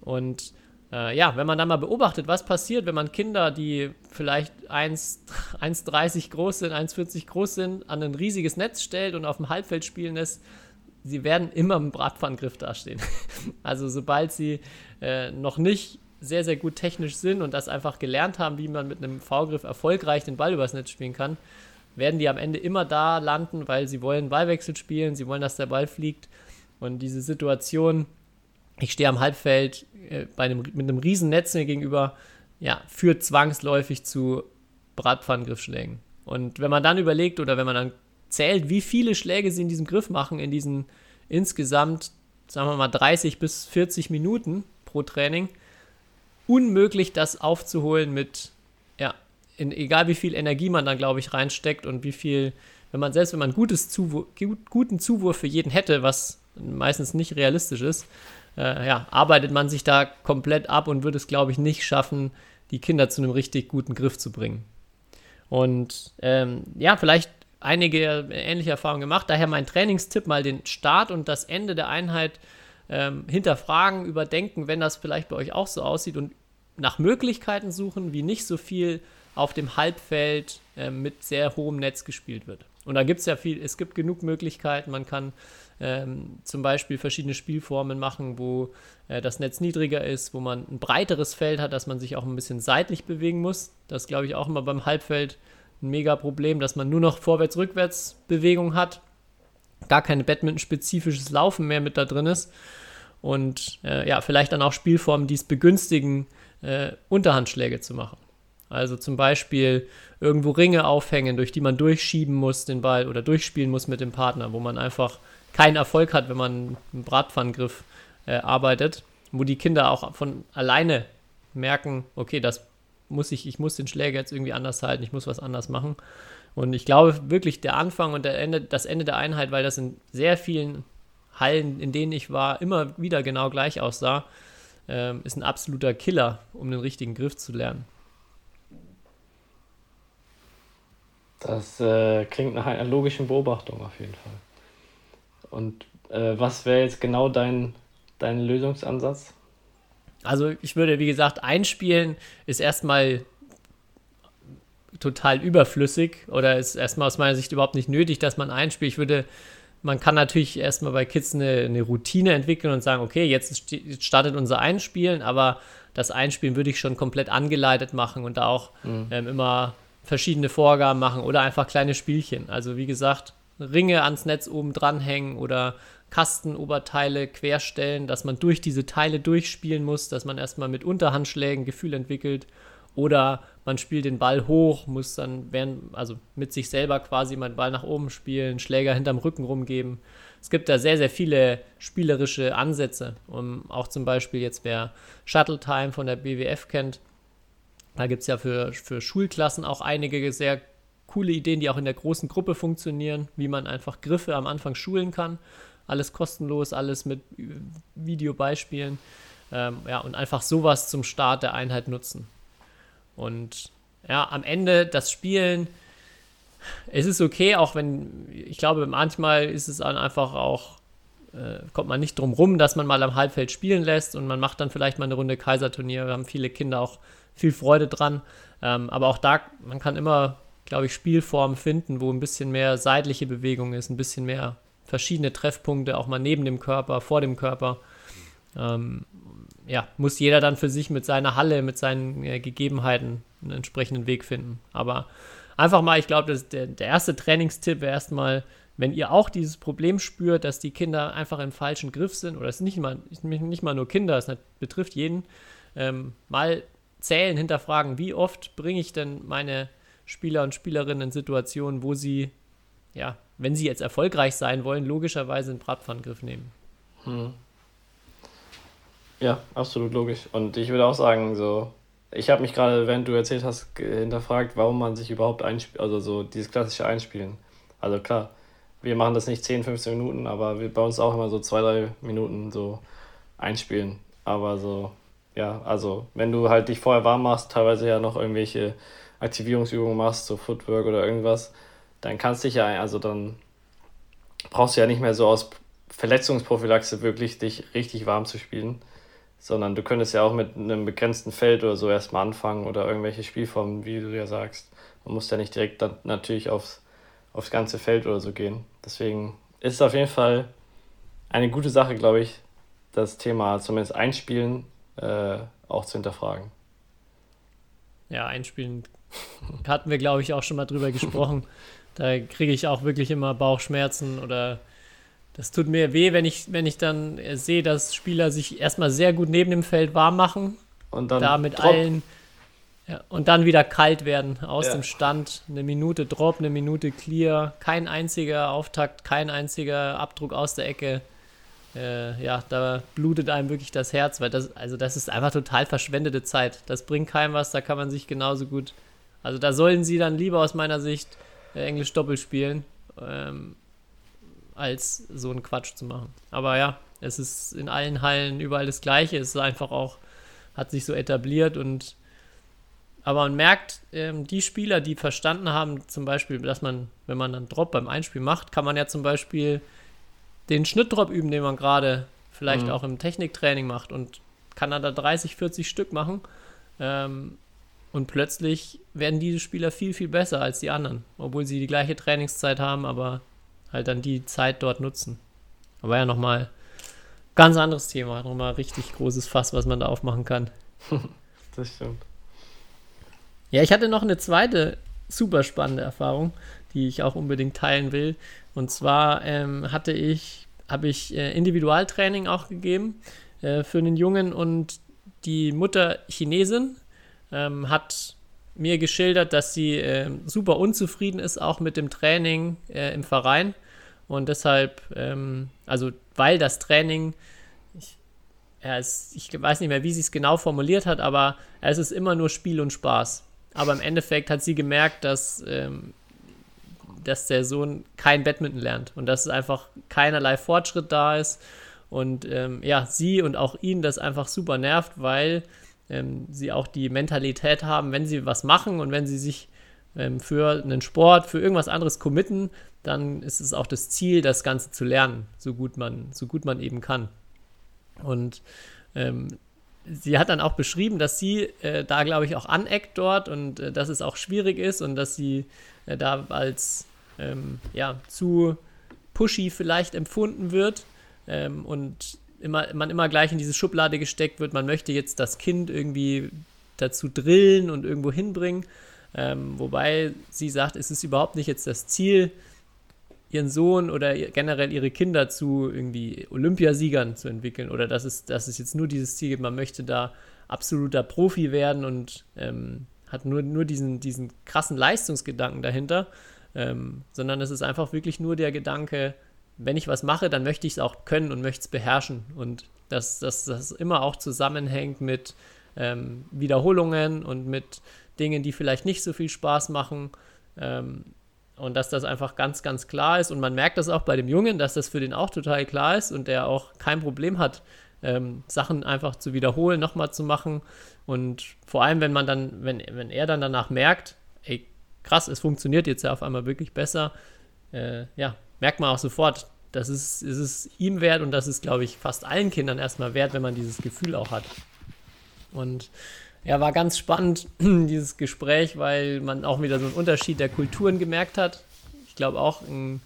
und äh, ja, wenn man dann mal beobachtet, was passiert, wenn man Kinder, die vielleicht 1,30 groß sind, 1,40 groß sind, an ein riesiges Netz stellt und auf dem Halbfeld spielen lässt, sie werden immer im Bratpfannengriff dastehen. also sobald sie äh, noch nicht sehr, sehr gut technisch sind und das einfach gelernt haben, wie man mit einem V-Griff erfolgreich den Ball übers Netz spielen kann, werden die am Ende immer da landen, weil sie wollen Ballwechsel spielen, sie wollen, dass der Ball fliegt. Und diese Situation, ich stehe am Halbfeld äh, bei einem, mit einem riesen Netz mir gegenüber, ja, führt zwangsläufig zu Bratpfannengriffschlägen. Und wenn man dann überlegt oder wenn man dann zählt, wie viele Schläge sie in diesem Griff machen, in diesen insgesamt, sagen wir mal, 30 bis 40 Minuten pro Training, unmöglich, das aufzuholen mit, ja, in, egal wie viel Energie man dann, glaube ich, reinsteckt und wie viel, wenn man selbst, wenn man gutes Zuwur, guten Zuwurf für jeden hätte, was meistens nicht realistisch ist, äh, ja, arbeitet man sich da komplett ab und wird es, glaube ich, nicht schaffen, die Kinder zu einem richtig guten Griff zu bringen. Und ähm, ja, vielleicht einige ähnliche Erfahrungen gemacht. Daher mein Trainingstipp mal den Start und das Ende der Einheit ähm, hinterfragen, überdenken, wenn das vielleicht bei euch auch so aussieht und nach Möglichkeiten suchen, wie nicht so viel auf dem Halbfeld äh, mit sehr hohem Netz gespielt wird. Und da gibt es ja viel, es gibt genug Möglichkeiten. Man kann ähm, zum Beispiel verschiedene Spielformen machen, wo äh, das Netz niedriger ist, wo man ein breiteres Feld hat, dass man sich auch ein bisschen seitlich bewegen muss. Das glaube ich auch immer beim Halbfeld ein mega Problem, dass man nur noch Vorwärts-Rückwärts-Bewegung hat, gar keine Badminton-spezifisches Laufen mehr mit da drin ist. Und äh, ja, vielleicht dann auch Spielformen, die es begünstigen, äh, Unterhandschläge zu machen. Also zum Beispiel irgendwo Ringe aufhängen, durch die man durchschieben muss den Ball oder durchspielen muss mit dem Partner, wo man einfach keinen Erfolg hat, wenn man einen Bratpfannengriff äh, arbeitet, wo die Kinder auch von alleine merken, okay, das muss ich, ich muss den Schläger jetzt irgendwie anders halten, ich muss was anders machen. Und ich glaube wirklich, der Anfang und der Ende, das Ende der Einheit, weil das in sehr vielen Hallen, in denen ich war, immer wieder genau gleich aussah, äh, ist ein absoluter Killer, um den richtigen Griff zu lernen. Das äh, klingt nach einer logischen Beobachtung auf jeden Fall. Und äh, was wäre jetzt genau dein, dein Lösungsansatz? Also ich würde, wie gesagt, einspielen ist erstmal total überflüssig oder ist erstmal aus meiner Sicht überhaupt nicht nötig, dass man einspielt. Ich würde, man kann natürlich erstmal bei Kids eine, eine Routine entwickeln und sagen, okay, jetzt startet unser Einspielen, aber das Einspielen würde ich schon komplett angeleitet machen und da auch mhm. ähm, immer verschiedene Vorgaben machen oder einfach kleine Spielchen. Also wie gesagt, Ringe ans Netz oben dranhängen oder Kastenoberteile querstellen, dass man durch diese Teile durchspielen muss, dass man erstmal mit Unterhandschlägen Gefühl entwickelt Oder man spielt den Ball hoch, muss dann während, also mit sich selber quasi mal den Ball nach oben spielen, Schläger hinterm Rücken rumgeben. Es gibt da sehr, sehr viele spielerische Ansätze. Um, auch zum Beispiel jetzt, wer Shuttle Time von der BWF kennt, da gibt es ja für, für Schulklassen auch einige sehr coole Ideen, die auch in der großen Gruppe funktionieren, wie man einfach Griffe am Anfang schulen kann. Alles kostenlos, alles mit Videobeispielen. Ähm, ja, und einfach sowas zum Start der Einheit nutzen. Und ja, am Ende das Spielen, es ist okay, auch wenn, ich glaube, manchmal ist es dann einfach auch, äh, kommt man nicht drum rum, dass man mal am Halbfeld spielen lässt und man macht dann vielleicht mal eine Runde Kaiserturnier. Wir haben viele Kinder auch viel Freude dran. Ähm, aber auch da, man kann immer, glaube ich, Spielformen finden, wo ein bisschen mehr seitliche Bewegung ist, ein bisschen mehr verschiedene Treffpunkte, auch mal neben dem Körper, vor dem Körper. Ähm, ja, muss jeder dann für sich mit seiner Halle, mit seinen äh, Gegebenheiten einen entsprechenden Weg finden. Aber einfach mal, ich glaube, der, der erste Trainingstipp wäre erstmal, wenn ihr auch dieses Problem spürt, dass die Kinder einfach im falschen Griff sind, oder es ist nicht mal, nicht mal nur Kinder, es betrifft jeden, ähm, mal zählen, hinterfragen, wie oft bringe ich denn meine Spieler und Spielerinnen in Situationen, wo sie, ja, wenn sie jetzt erfolgreich sein wollen, logischerweise einen Bratpfannengriff nehmen. Hm. Ja, absolut logisch. Und ich würde auch sagen, so, ich habe mich gerade, während du erzählt hast, hinterfragt, warum man sich überhaupt einspielt, also so dieses klassische Einspielen. Also klar, wir machen das nicht 10, 15 Minuten, aber wir bei uns auch immer so zwei, drei Minuten so einspielen. Aber so, ja, also wenn du halt dich vorher warm machst, teilweise ja noch irgendwelche Aktivierungsübungen machst, so Footwork oder irgendwas, dann kannst du dich ja, also dann brauchst du ja nicht mehr so aus Verletzungsprophylaxe wirklich dich richtig warm zu spielen sondern du könntest ja auch mit einem begrenzten Feld oder so erstmal anfangen oder irgendwelche Spielformen, wie du ja sagst. Man muss ja nicht direkt dann natürlich aufs, aufs ganze Feld oder so gehen. Deswegen ist es auf jeden Fall eine gute Sache, glaube ich, das Thema zumindest Einspielen äh, auch zu hinterfragen. Ja, Einspielen hatten wir, glaube ich, auch schon mal drüber gesprochen. Da kriege ich auch wirklich immer Bauchschmerzen oder das tut mir weh, wenn ich, wenn ich dann sehe, dass Spieler sich erstmal sehr gut neben dem Feld warm machen. Und dann da mit drop. allen. Ja, und dann wieder kalt werden aus ja. dem Stand. Eine Minute Drop, eine Minute Clear. Kein einziger Auftakt, kein einziger Abdruck aus der Ecke. Äh, ja, da blutet einem wirklich das Herz, weil das, also das ist einfach total verschwendete Zeit. Das bringt keinem was, da kann man sich genauso gut. Also da sollen sie dann lieber aus meiner Sicht äh, Englisch Doppel spielen. Ähm, als so einen Quatsch zu machen. Aber ja, es ist in allen Hallen überall das Gleiche. Es ist einfach auch, hat sich so etabliert und aber man merkt, ähm, die Spieler, die verstanden haben, zum Beispiel, dass man, wenn man einen Drop beim Einspiel macht, kann man ja zum Beispiel den Schnittdrop üben, den man gerade vielleicht mhm. auch im Techniktraining macht und kann dann da 30, 40 Stück machen. Ähm, und plötzlich werden diese Spieler viel, viel besser als die anderen, obwohl sie die gleiche Trainingszeit haben, aber halt dann die Zeit dort nutzen. Aber ja, nochmal ganz anderes Thema, nochmal richtig großes Fass, was man da aufmachen kann. das stimmt. Ja, ich hatte noch eine zweite super spannende Erfahrung, die ich auch unbedingt teilen will. Und zwar ähm, hatte ich, habe ich äh, Individualtraining auch gegeben äh, für einen Jungen und die Mutter Chinesin ähm, hat mir geschildert, dass sie äh, super unzufrieden ist, auch mit dem Training äh, im Verein. Und deshalb, ähm, also weil das Training, ich, ja, es, ich weiß nicht mehr, wie sie es genau formuliert hat, aber es ist immer nur Spiel und Spaß. Aber im Endeffekt hat sie gemerkt, dass, ähm, dass der Sohn kein Badminton lernt und dass es einfach keinerlei Fortschritt da ist. Und ähm, ja, sie und auch ihn das einfach super nervt, weil ähm, sie auch die Mentalität haben, wenn sie was machen und wenn sie sich ähm, für einen Sport, für irgendwas anderes committen, dann ist es auch das Ziel, das Ganze zu lernen, so gut man, so gut man eben kann. Und ähm, sie hat dann auch beschrieben, dass sie äh, da, glaube ich, auch aneckt dort und äh, dass es auch schwierig ist und dass sie äh, da als ähm, ja, zu pushy vielleicht empfunden wird. Ähm, und immer, man immer gleich in diese Schublade gesteckt wird, man möchte jetzt das Kind irgendwie dazu drillen und irgendwo hinbringen. Ähm, wobei sie sagt, es ist überhaupt nicht jetzt das Ziel, ihren Sohn oder generell ihre Kinder zu irgendwie Olympiasiegern zu entwickeln oder dass es, dass es jetzt nur dieses Ziel gibt, man möchte da absoluter Profi werden und ähm, hat nur, nur diesen, diesen krassen Leistungsgedanken dahinter, ähm, sondern es ist einfach wirklich nur der Gedanke, wenn ich was mache, dann möchte ich es auch können und möchte es beherrschen. Und dass das immer auch zusammenhängt mit ähm, Wiederholungen und mit Dingen, die vielleicht nicht so viel Spaß machen. Ähm, und dass das einfach ganz, ganz klar ist. Und man merkt das auch bei dem Jungen, dass das für den auch total klar ist und der auch kein Problem hat, ähm, Sachen einfach zu wiederholen, nochmal zu machen. Und vor allem, wenn man dann, wenn, wenn er dann danach merkt, ey, krass, es funktioniert jetzt ja auf einmal wirklich besser, äh, ja, merkt man auch sofort, das ist, ist es ihm wert und das ist, glaube ich, fast allen Kindern erstmal wert, wenn man dieses Gefühl auch hat. Und ja, war ganz spannend, dieses Gespräch, weil man auch wieder so einen Unterschied der Kulturen gemerkt hat. Ich glaube auch ein,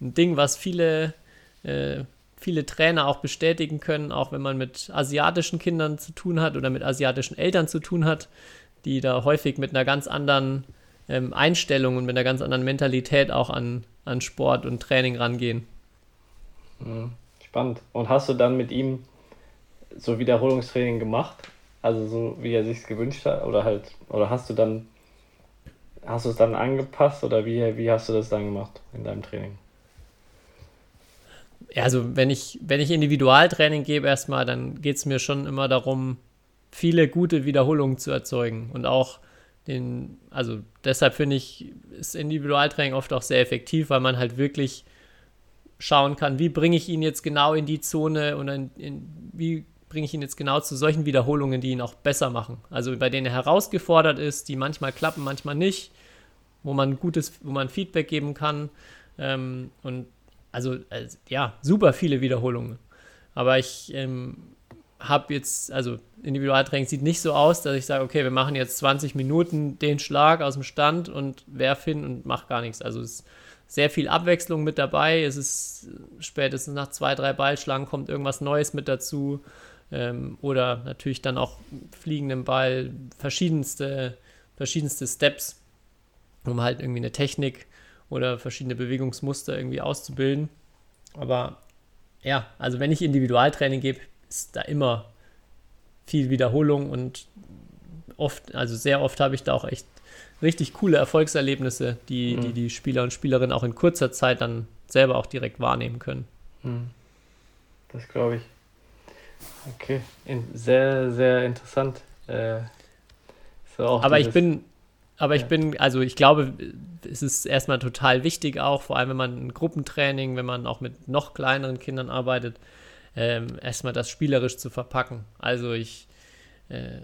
ein, Ding, was viele, äh, viele Trainer auch bestätigen können, auch wenn man mit asiatischen Kindern zu tun hat oder mit asiatischen Eltern zu tun hat, die da häufig mit einer ganz anderen ähm, Einstellung und mit einer ganz anderen Mentalität auch an, an Sport und Training rangehen. Mhm. Spannend. Und hast du dann mit ihm so Wiederholungstraining gemacht? Also so wie er sich gewünscht hat? Oder halt, oder hast du dann, hast du es dann angepasst oder wie, wie hast du das dann gemacht in deinem Training? Ja, also wenn ich, wenn ich Individualtraining gebe erstmal, dann geht es mir schon immer darum, viele gute Wiederholungen zu erzeugen und auch den, also deshalb finde ich, ist Individualtraining oft auch sehr effektiv, weil man halt wirklich schauen kann, wie bringe ich ihn jetzt genau in die Zone und in, in, wie bringe ich ihn jetzt genau zu solchen Wiederholungen, die ihn auch besser machen. Also bei denen er herausgefordert ist, die manchmal klappen, manchmal nicht, wo man gutes, wo man Feedback geben kann. Ähm, und also, also, ja, super viele Wiederholungen. Aber ich ähm, habe jetzt, also Individualtraining sieht nicht so aus, dass ich sage, okay, wir machen jetzt 20 Minuten den Schlag aus dem Stand und werf hin und mach gar nichts. Also es ist sehr viel Abwechslung mit dabei. Es ist spätestens nach zwei, drei Ballschlagen kommt irgendwas Neues mit dazu. Ähm, oder natürlich dann auch fliegenden Ball, verschiedenste, verschiedenste Steps, um halt irgendwie eine Technik oder verschiedene Bewegungsmuster irgendwie auszubilden. Aber ja, also wenn ich Individualtraining gebe, ist da immer viel Wiederholung und oft, also sehr oft habe ich da auch echt richtig coole Erfolgserlebnisse, die, mhm. die die Spieler und Spielerinnen auch in kurzer Zeit dann selber auch direkt wahrnehmen können. Mhm. Das glaube ich. Okay, in, sehr, sehr interessant. Äh, aber ich bin, aber ja. ich bin, also ich glaube, es ist erstmal total wichtig auch, vor allem wenn man ein Gruppentraining, wenn man auch mit noch kleineren Kindern arbeitet, ähm, erstmal das spielerisch zu verpacken. Also ich, äh,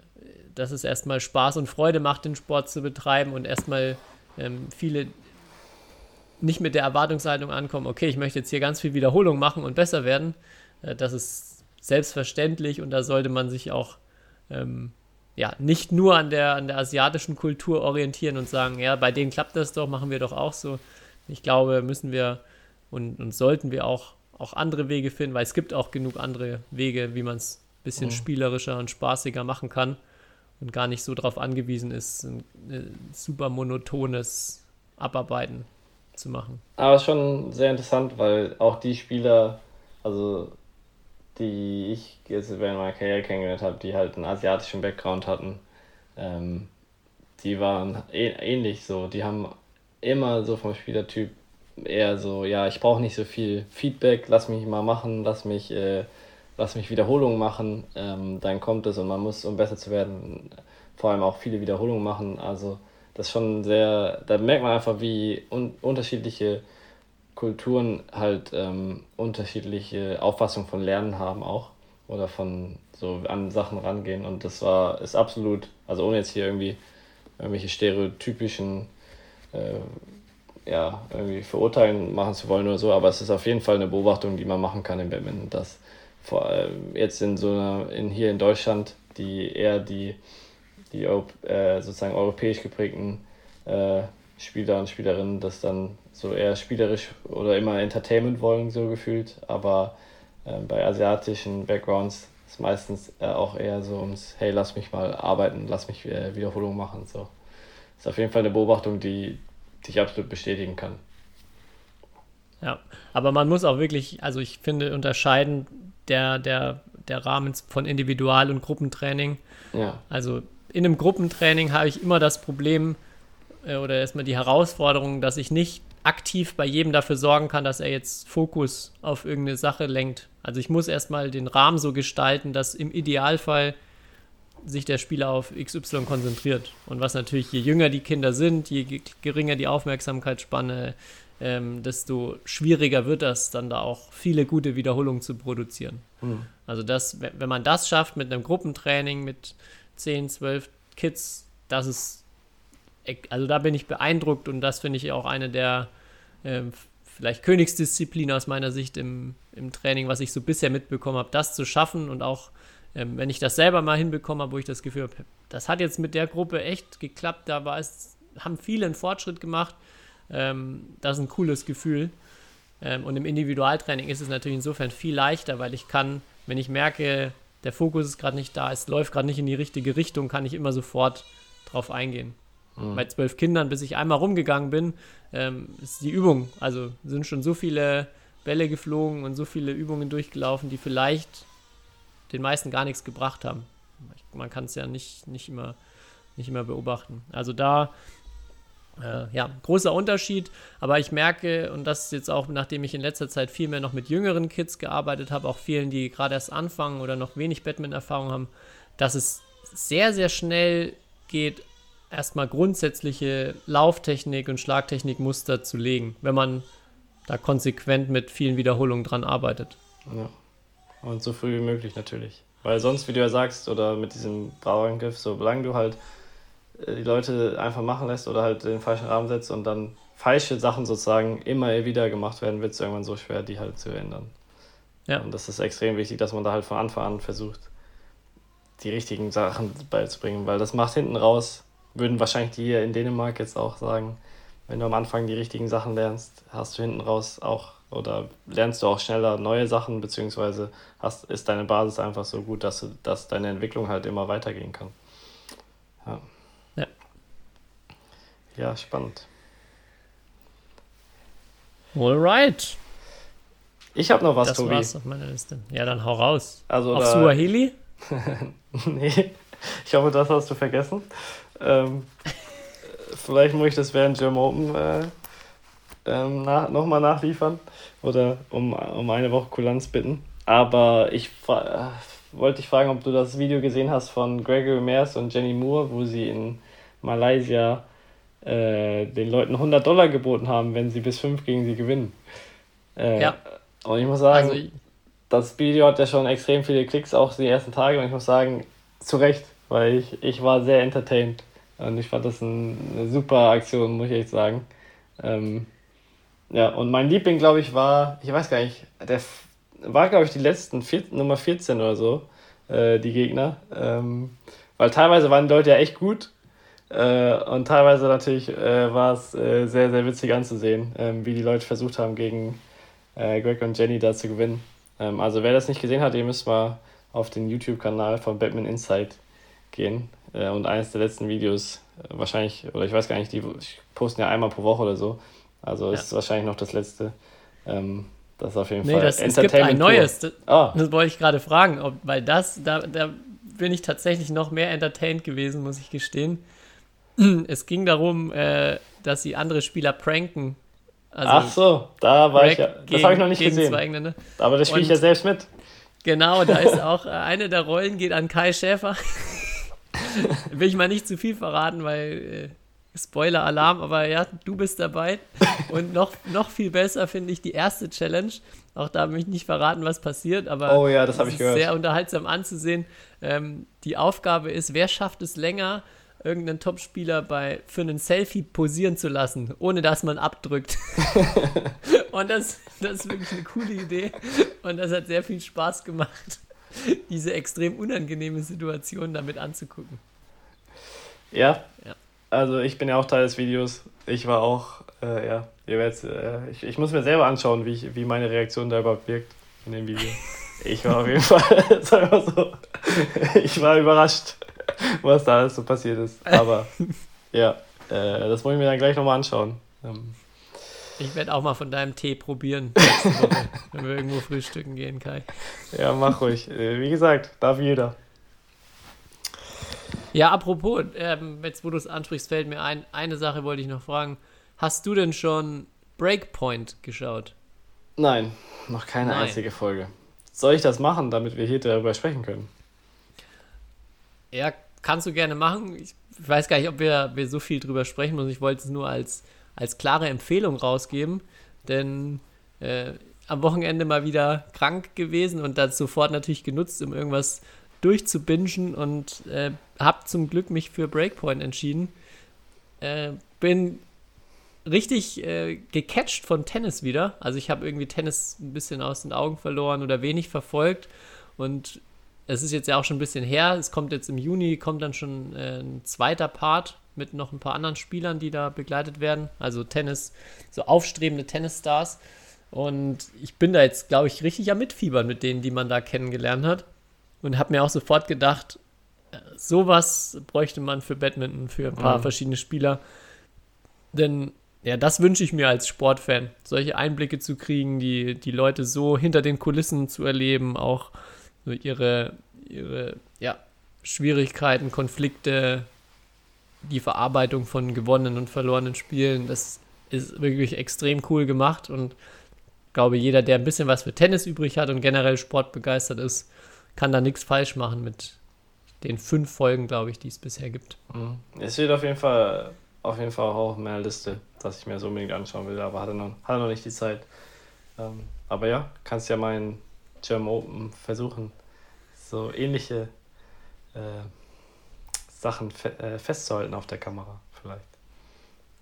dass es erstmal Spaß und Freude macht, den Sport zu betreiben und erstmal ähm, viele nicht mit der Erwartungshaltung ankommen, okay, ich möchte jetzt hier ganz viel Wiederholung machen und besser werden. Äh, das ist selbstverständlich und da sollte man sich auch ähm, ja, nicht nur an der, an der asiatischen Kultur orientieren und sagen, ja, bei denen klappt das doch, machen wir doch auch so. Ich glaube, müssen wir und, und sollten wir auch, auch andere Wege finden, weil es gibt auch genug andere Wege, wie man es ein bisschen mhm. spielerischer und spaßiger machen kann und gar nicht so darauf angewiesen ist, ein, ein super monotones Abarbeiten zu machen. Aber schon sehr interessant, weil auch die Spieler, also die ich jetzt während meiner Karriere kennengelernt habe, die halt einen asiatischen Background hatten, ähm, die waren ähnlich so. Die haben immer so vom Spielertyp eher so, ja, ich brauche nicht so viel Feedback, lass mich mal machen, lass mich äh, lass mich Wiederholungen machen, ähm, dann kommt es und man muss, um besser zu werden, vor allem auch viele Wiederholungen machen. Also das ist schon sehr, da merkt man einfach, wie un unterschiedliche Kulturen halt ähm, unterschiedliche Auffassungen von Lernen haben auch oder von so an Sachen rangehen und das war, ist absolut, also ohne jetzt hier irgendwie irgendwelche stereotypischen äh, ja, irgendwie verurteilen machen zu wollen oder so, aber es ist auf jeden Fall eine Beobachtung, die man machen kann im Badminton, dass vor allem jetzt in so einer, in, hier in Deutschland, die eher die, die äh, sozusagen europäisch geprägten äh, Spieler und Spielerinnen das dann so eher spielerisch oder immer Entertainment wollen, so gefühlt. Aber äh, bei asiatischen Backgrounds ist meistens äh, auch eher so ums, hey, lass mich mal arbeiten, lass mich äh, Wiederholung machen. So. Ist auf jeden Fall eine Beobachtung, die, die ich absolut bestätigen kann. Ja, aber man muss auch wirklich, also ich finde, unterscheiden, der, der der Rahmen von Individual- und Gruppentraining. Ja. Also in einem Gruppentraining habe ich immer das Problem äh, oder erstmal die Herausforderung, dass ich nicht aktiv bei jedem dafür sorgen kann, dass er jetzt Fokus auf irgendeine Sache lenkt. Also ich muss erstmal den Rahmen so gestalten, dass im Idealfall sich der Spieler auf XY konzentriert. Und was natürlich, je jünger die Kinder sind, je geringer die Aufmerksamkeitsspanne, ähm, desto schwieriger wird das, dann da auch viele gute Wiederholungen zu produzieren. Mhm. Also das, wenn man das schafft mit einem Gruppentraining mit 10, 12 Kids, das ist, also da bin ich beeindruckt und das finde ich auch eine der äh, vielleicht Königsdisziplinen aus meiner Sicht im, im Training, was ich so bisher mitbekommen habe, das zu schaffen und auch ähm, wenn ich das selber mal hinbekommen habe, wo ich das Gefühl habe, das hat jetzt mit der Gruppe echt geklappt, da war es, haben viele einen Fortschritt gemacht. Ähm, das ist ein cooles Gefühl. Ähm, und im Individualtraining ist es natürlich insofern viel leichter, weil ich kann, wenn ich merke, der Fokus ist gerade nicht da, es läuft gerade nicht in die richtige Richtung, kann ich immer sofort drauf eingehen. Mhm. Bei zwölf Kindern, bis ich einmal rumgegangen bin, ähm, ist die Übung. Also sind schon so viele Bälle geflogen und so viele Übungen durchgelaufen, die vielleicht den meisten gar nichts gebracht haben. Man kann es ja nicht, nicht, immer, nicht immer beobachten. Also da, äh, ja, großer Unterschied. Aber ich merke, und das ist jetzt auch, nachdem ich in letzter Zeit viel mehr noch mit jüngeren Kids gearbeitet habe, auch vielen, die gerade erst anfangen oder noch wenig Batman-Erfahrung haben, dass es sehr, sehr schnell geht, erstmal grundsätzliche Lauftechnik und Schlagtechnikmuster zu legen, wenn man da konsequent mit vielen Wiederholungen dran arbeitet. Ja. Und so früh wie möglich natürlich. Weil sonst, wie du ja sagst, oder mit diesem Bauerngriff, solange du halt äh, die Leute einfach machen lässt oder halt den falschen Rahmen setzt und dann falsche Sachen sozusagen immer wieder gemacht werden, wird es irgendwann so schwer, die halt zu ändern. Ja. Und das ist extrem wichtig, dass man da halt von Anfang an versucht, die richtigen Sachen beizubringen, weil das macht hinten raus, würden wahrscheinlich die hier in Dänemark jetzt auch sagen, wenn du am Anfang die richtigen Sachen lernst, hast du hinten raus auch oder lernst du auch schneller neue Sachen, beziehungsweise hast, ist deine Basis einfach so gut, dass, du, dass deine Entwicklung halt immer weitergehen kann. Ja. Ja, ja spannend. Alright. Ich habe noch was, das Tobi. Das war's auf meiner Liste. Ja, dann hau raus. Also, auf da, Suaheli? nee, ich hoffe, das hast du vergessen. Ähm, vielleicht muss ich das während German Open äh, ähm, nach, nochmal nachliefern oder um, um eine Woche Kulanz bitten. Aber ich äh, wollte dich fragen, ob du das Video gesehen hast von Gregory Mears und Jenny Moore, wo sie in Malaysia äh, den Leuten 100 Dollar geboten haben, wenn sie bis 5 gegen sie gewinnen. Äh, ja. Und ich muss sagen, also, das Video hat ja schon extrem viele Klicks, auch die ersten Tage. Und ich muss sagen, zu Recht, weil ich, ich war sehr entertained. Und ich fand das ein, eine super Aktion, muss ich echt sagen. Ähm, ja, und mein Liebling, glaube ich, war, ich weiß gar nicht, der war, glaube ich, die letzten, vier, Nummer 14 oder so, äh, die Gegner. Ähm, weil teilweise waren die Leute ja echt gut. Äh, und teilweise natürlich äh, war es äh, sehr, sehr witzig anzusehen, ähm, wie die Leute versucht haben, gegen äh, Greg und Jenny da zu gewinnen. Ähm, also wer das nicht gesehen hat, ihr müsst mal auf den YouTube-Kanal von Batman Insight gehen. Äh, und eines der letzten Videos, wahrscheinlich, oder ich weiß gar nicht, die posten ja einmal pro Woche oder so, also ja. ist wahrscheinlich noch das letzte. Ähm, das ist auf jeden nee, Fall das, Es gibt ein neues. Das, ah. das wollte ich gerade fragen, ob, weil das, da, da bin ich tatsächlich noch mehr entertained gewesen, muss ich gestehen. Es ging darum, äh, dass sie andere Spieler pranken. Also Ach so, da war ich ja. Das habe ich noch nicht gesehen. Aber das spiele ich ja selbst mit. Genau, da ist auch äh, eine der Rollen geht an Kai Schäfer. Will ich mal nicht zu viel verraten, weil äh, Spoiler-Alarm, aber ja, du bist dabei. Und noch, noch viel besser finde ich die erste Challenge. Auch da möchte ich nicht verraten, was passiert, aber oh ja, das habe ich gehört. sehr unterhaltsam anzusehen. Ähm, die Aufgabe ist, wer schafft es länger, irgendeinen Topspieler bei, für einen Selfie posieren zu lassen, ohne dass man abdrückt. Und das, das ist wirklich eine coole Idee. Und das hat sehr viel Spaß gemacht, diese extrem unangenehme Situation damit anzugucken. Ja. ja. Also ich bin ja auch Teil des Videos. Ich war auch, äh, ja, ihr werdet, äh, ich, ich muss mir selber anschauen, wie, ich, wie meine Reaktion da überhaupt wirkt in dem Video. Ich war auf jeden Fall, sag mal so, ich war überrascht, was da alles so passiert ist. Aber ja, äh, das wollen wir dann gleich nochmal anschauen. Ähm, Ich werde auch mal von deinem Tee probieren, Woche, wenn wir irgendwo frühstücken gehen, Kai. Ja, mach ruhig. Äh, wie gesagt, darf jeder. Ja, apropos, ähm, jetzt wo du es ansprichst, fällt mir ein, eine Sache wollte ich noch fragen. Hast du denn schon Breakpoint geschaut? Nein, noch keine Nein. einzige Folge. Soll ich das machen, damit wir hier darüber sprechen können? Ja, kannst du gerne machen. Ich weiß gar nicht, ob wir, wir so viel drüber sprechen müssen. Ich wollte es nur als, als klare Empfehlung rausgeben, denn äh, am Wochenende mal wieder krank gewesen und dann sofort natürlich genutzt, um irgendwas durchzubingen und äh, habe zum Glück mich für Breakpoint entschieden. Äh, bin richtig äh, gecatcht von Tennis wieder. Also ich habe irgendwie Tennis ein bisschen aus den Augen verloren oder wenig verfolgt und es ist jetzt ja auch schon ein bisschen her. Es kommt jetzt im Juni, kommt dann schon äh, ein zweiter Part mit noch ein paar anderen Spielern, die da begleitet werden. Also Tennis, so aufstrebende Tennisstars. Und ich bin da jetzt, glaube ich, richtig am Mitfiebern mit denen, die man da kennengelernt hat und habe mir auch sofort gedacht, äh, sowas bräuchte man für Badminton, für ein paar mhm. verschiedene Spieler. Denn ja, das wünsche ich mir als Sportfan, solche Einblicke zu kriegen, die, die Leute so hinter den Kulissen zu erleben, auch so ihre, ihre ja, Schwierigkeiten, Konflikte, die Verarbeitung von gewonnenen und verlorenen Spielen. Das ist wirklich extrem cool gemacht und ich glaube, jeder, der ein bisschen was für Tennis übrig hat und generell sportbegeistert ist, kann da nichts falsch machen mit den fünf Folgen, glaube ich, die es bisher gibt. Mhm. Es wird auf jeden Fall auf jeden Fall auch mehr Liste, dass ich mir so unbedingt anschauen will, aber hatte noch, hatte noch nicht die Zeit. Ähm, aber ja, kannst ja in German Open versuchen, so ähnliche äh, Sachen fe äh, festzuhalten auf der Kamera vielleicht.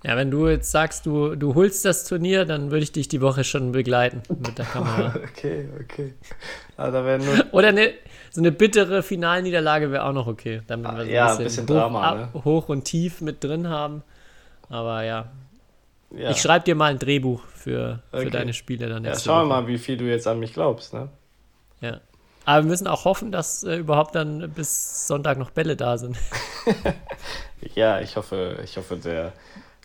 Ja, wenn du jetzt sagst, du, du holst das Turnier, dann würde ich dich die Woche schon begleiten mit der Kamera. okay, okay. Also Oder eine, so eine bittere Finalniederlage wäre auch noch okay. Damit wir so ja, ein bisschen, bisschen hoch, Drama. Ne? hoch und tief mit drin haben. Aber ja. ja. Ich schreibe dir mal ein Drehbuch für, für okay. deine Spiele dann. Ja, schauen wir mal, wie viel du jetzt an mich glaubst, ne? Ja. Aber wir müssen auch hoffen, dass äh, überhaupt dann bis Sonntag noch Bälle da sind. ja, ich hoffe, ich hoffe, der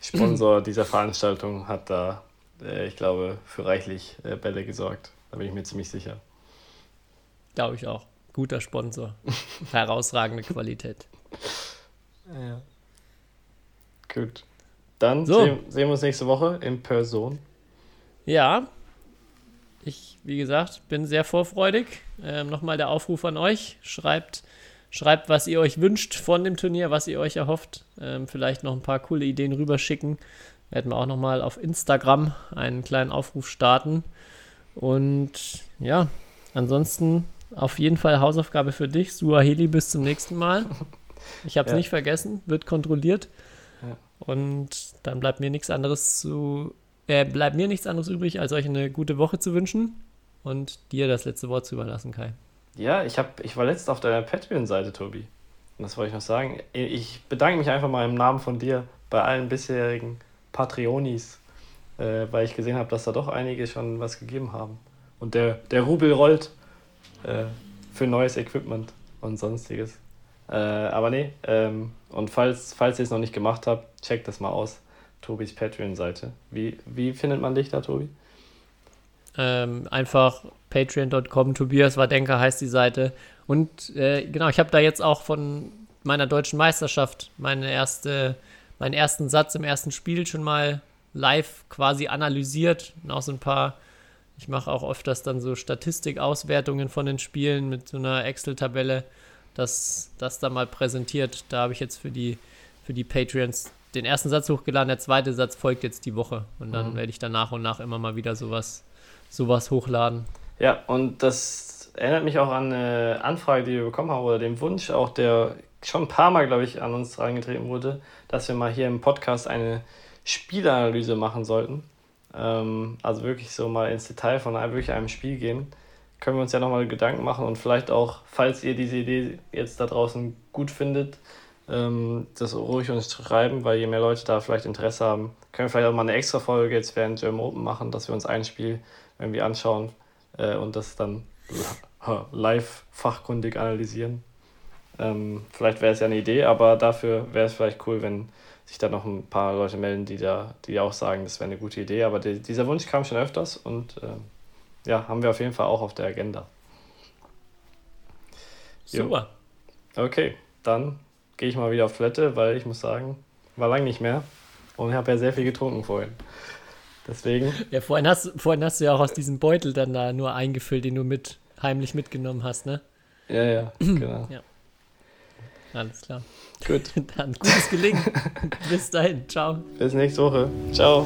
Sponsor dieser Veranstaltung hat da, äh, ich glaube, für reichlich äh, Bälle gesorgt. Da bin ich mir ziemlich sicher. Glaube ich auch. Guter Sponsor. Herausragende Qualität. Ja. Gut. Dann so. sehen, sehen wir uns nächste Woche in Person. Ja. Ich, wie gesagt, bin sehr vorfreudig. Ähm, Nochmal der Aufruf an euch. Schreibt Schreibt, was ihr euch wünscht von dem Turnier, was ihr euch erhofft. Ähm, vielleicht noch ein paar coole Ideen rüberschicken. Werden wir auch nochmal auf Instagram einen kleinen Aufruf starten. Und ja, ansonsten auf jeden Fall Hausaufgabe für dich. Suaheli bis zum nächsten Mal. Ich habe es ja. nicht vergessen, wird kontrolliert. Ja. Und dann bleibt mir nichts anderes zu, äh, bleibt mir nichts anderes übrig, als euch eine gute Woche zu wünschen und dir das letzte Wort zu überlassen, Kai. Ja, ich, hab, ich war letzt auf deiner Patreon-Seite, Tobi. Und das wollte ich noch sagen. Ich bedanke mich einfach mal im Namen von dir bei allen bisherigen Patreonis, äh, weil ich gesehen habe, dass da doch einige schon was gegeben haben. Und der, der Rubel rollt äh, für neues Equipment und sonstiges. Äh, aber nee, ähm, und falls, falls ihr es noch nicht gemacht habt, checkt das mal aus. Tobis Patreon-Seite. Wie, wie findet man dich da, Tobi? Ähm, einfach patreon.com, Tobias Wadenker heißt die Seite. Und äh, genau, ich habe da jetzt auch von meiner deutschen Meisterschaft meine erste, meinen ersten Satz im ersten Spiel schon mal live quasi analysiert und auch so ein paar, ich mache auch öfters dann so Statistikauswertungen von den Spielen mit so einer Excel-Tabelle, das, das da mal präsentiert. Da habe ich jetzt für die, für die Patreons den ersten Satz hochgeladen, der zweite Satz folgt jetzt die Woche und dann mhm. werde ich dann nach und nach immer mal wieder sowas sowas hochladen. Ja, und das erinnert mich auch an eine Anfrage, die wir bekommen haben, oder den Wunsch auch, der schon ein paar Mal, glaube ich, an uns reingetreten wurde, dass wir mal hier im Podcast eine Spielanalyse machen sollten. Ähm, also wirklich so mal ins Detail von einem, wirklich einem Spiel gehen. Können wir uns ja nochmal Gedanken machen und vielleicht auch, falls ihr diese Idee jetzt da draußen gut findet, ähm, das ruhig uns schreiben, weil je mehr Leute da vielleicht Interesse haben, können wir vielleicht auch mal eine extra Folge jetzt während German Open machen, dass wir uns ein Spiel irgendwie anschauen äh, und das dann live fachkundig analysieren. Ähm, vielleicht wäre es ja eine Idee, aber dafür wäre es vielleicht cool, wenn sich da noch ein paar Leute melden, die da, die auch sagen, das wäre eine gute Idee. Aber die, dieser Wunsch kam schon öfters und äh, ja, haben wir auf jeden Fall auch auf der Agenda. Jo. Super. Okay, dann gehe ich mal wieder auf Toilette, weil ich muss sagen, war lang nicht mehr und habe ja sehr viel getrunken vorhin. Deswegen, Ja, vorhin hast, vorhin hast du ja auch aus diesem Beutel dann da nur eingefüllt, den du mit heimlich mitgenommen hast, ne? ja, ja, genau. Ja. Alles klar. Gut, Dann gutes Gelingen. Bis dahin. Ciao. bis nächste Woche. Ciao.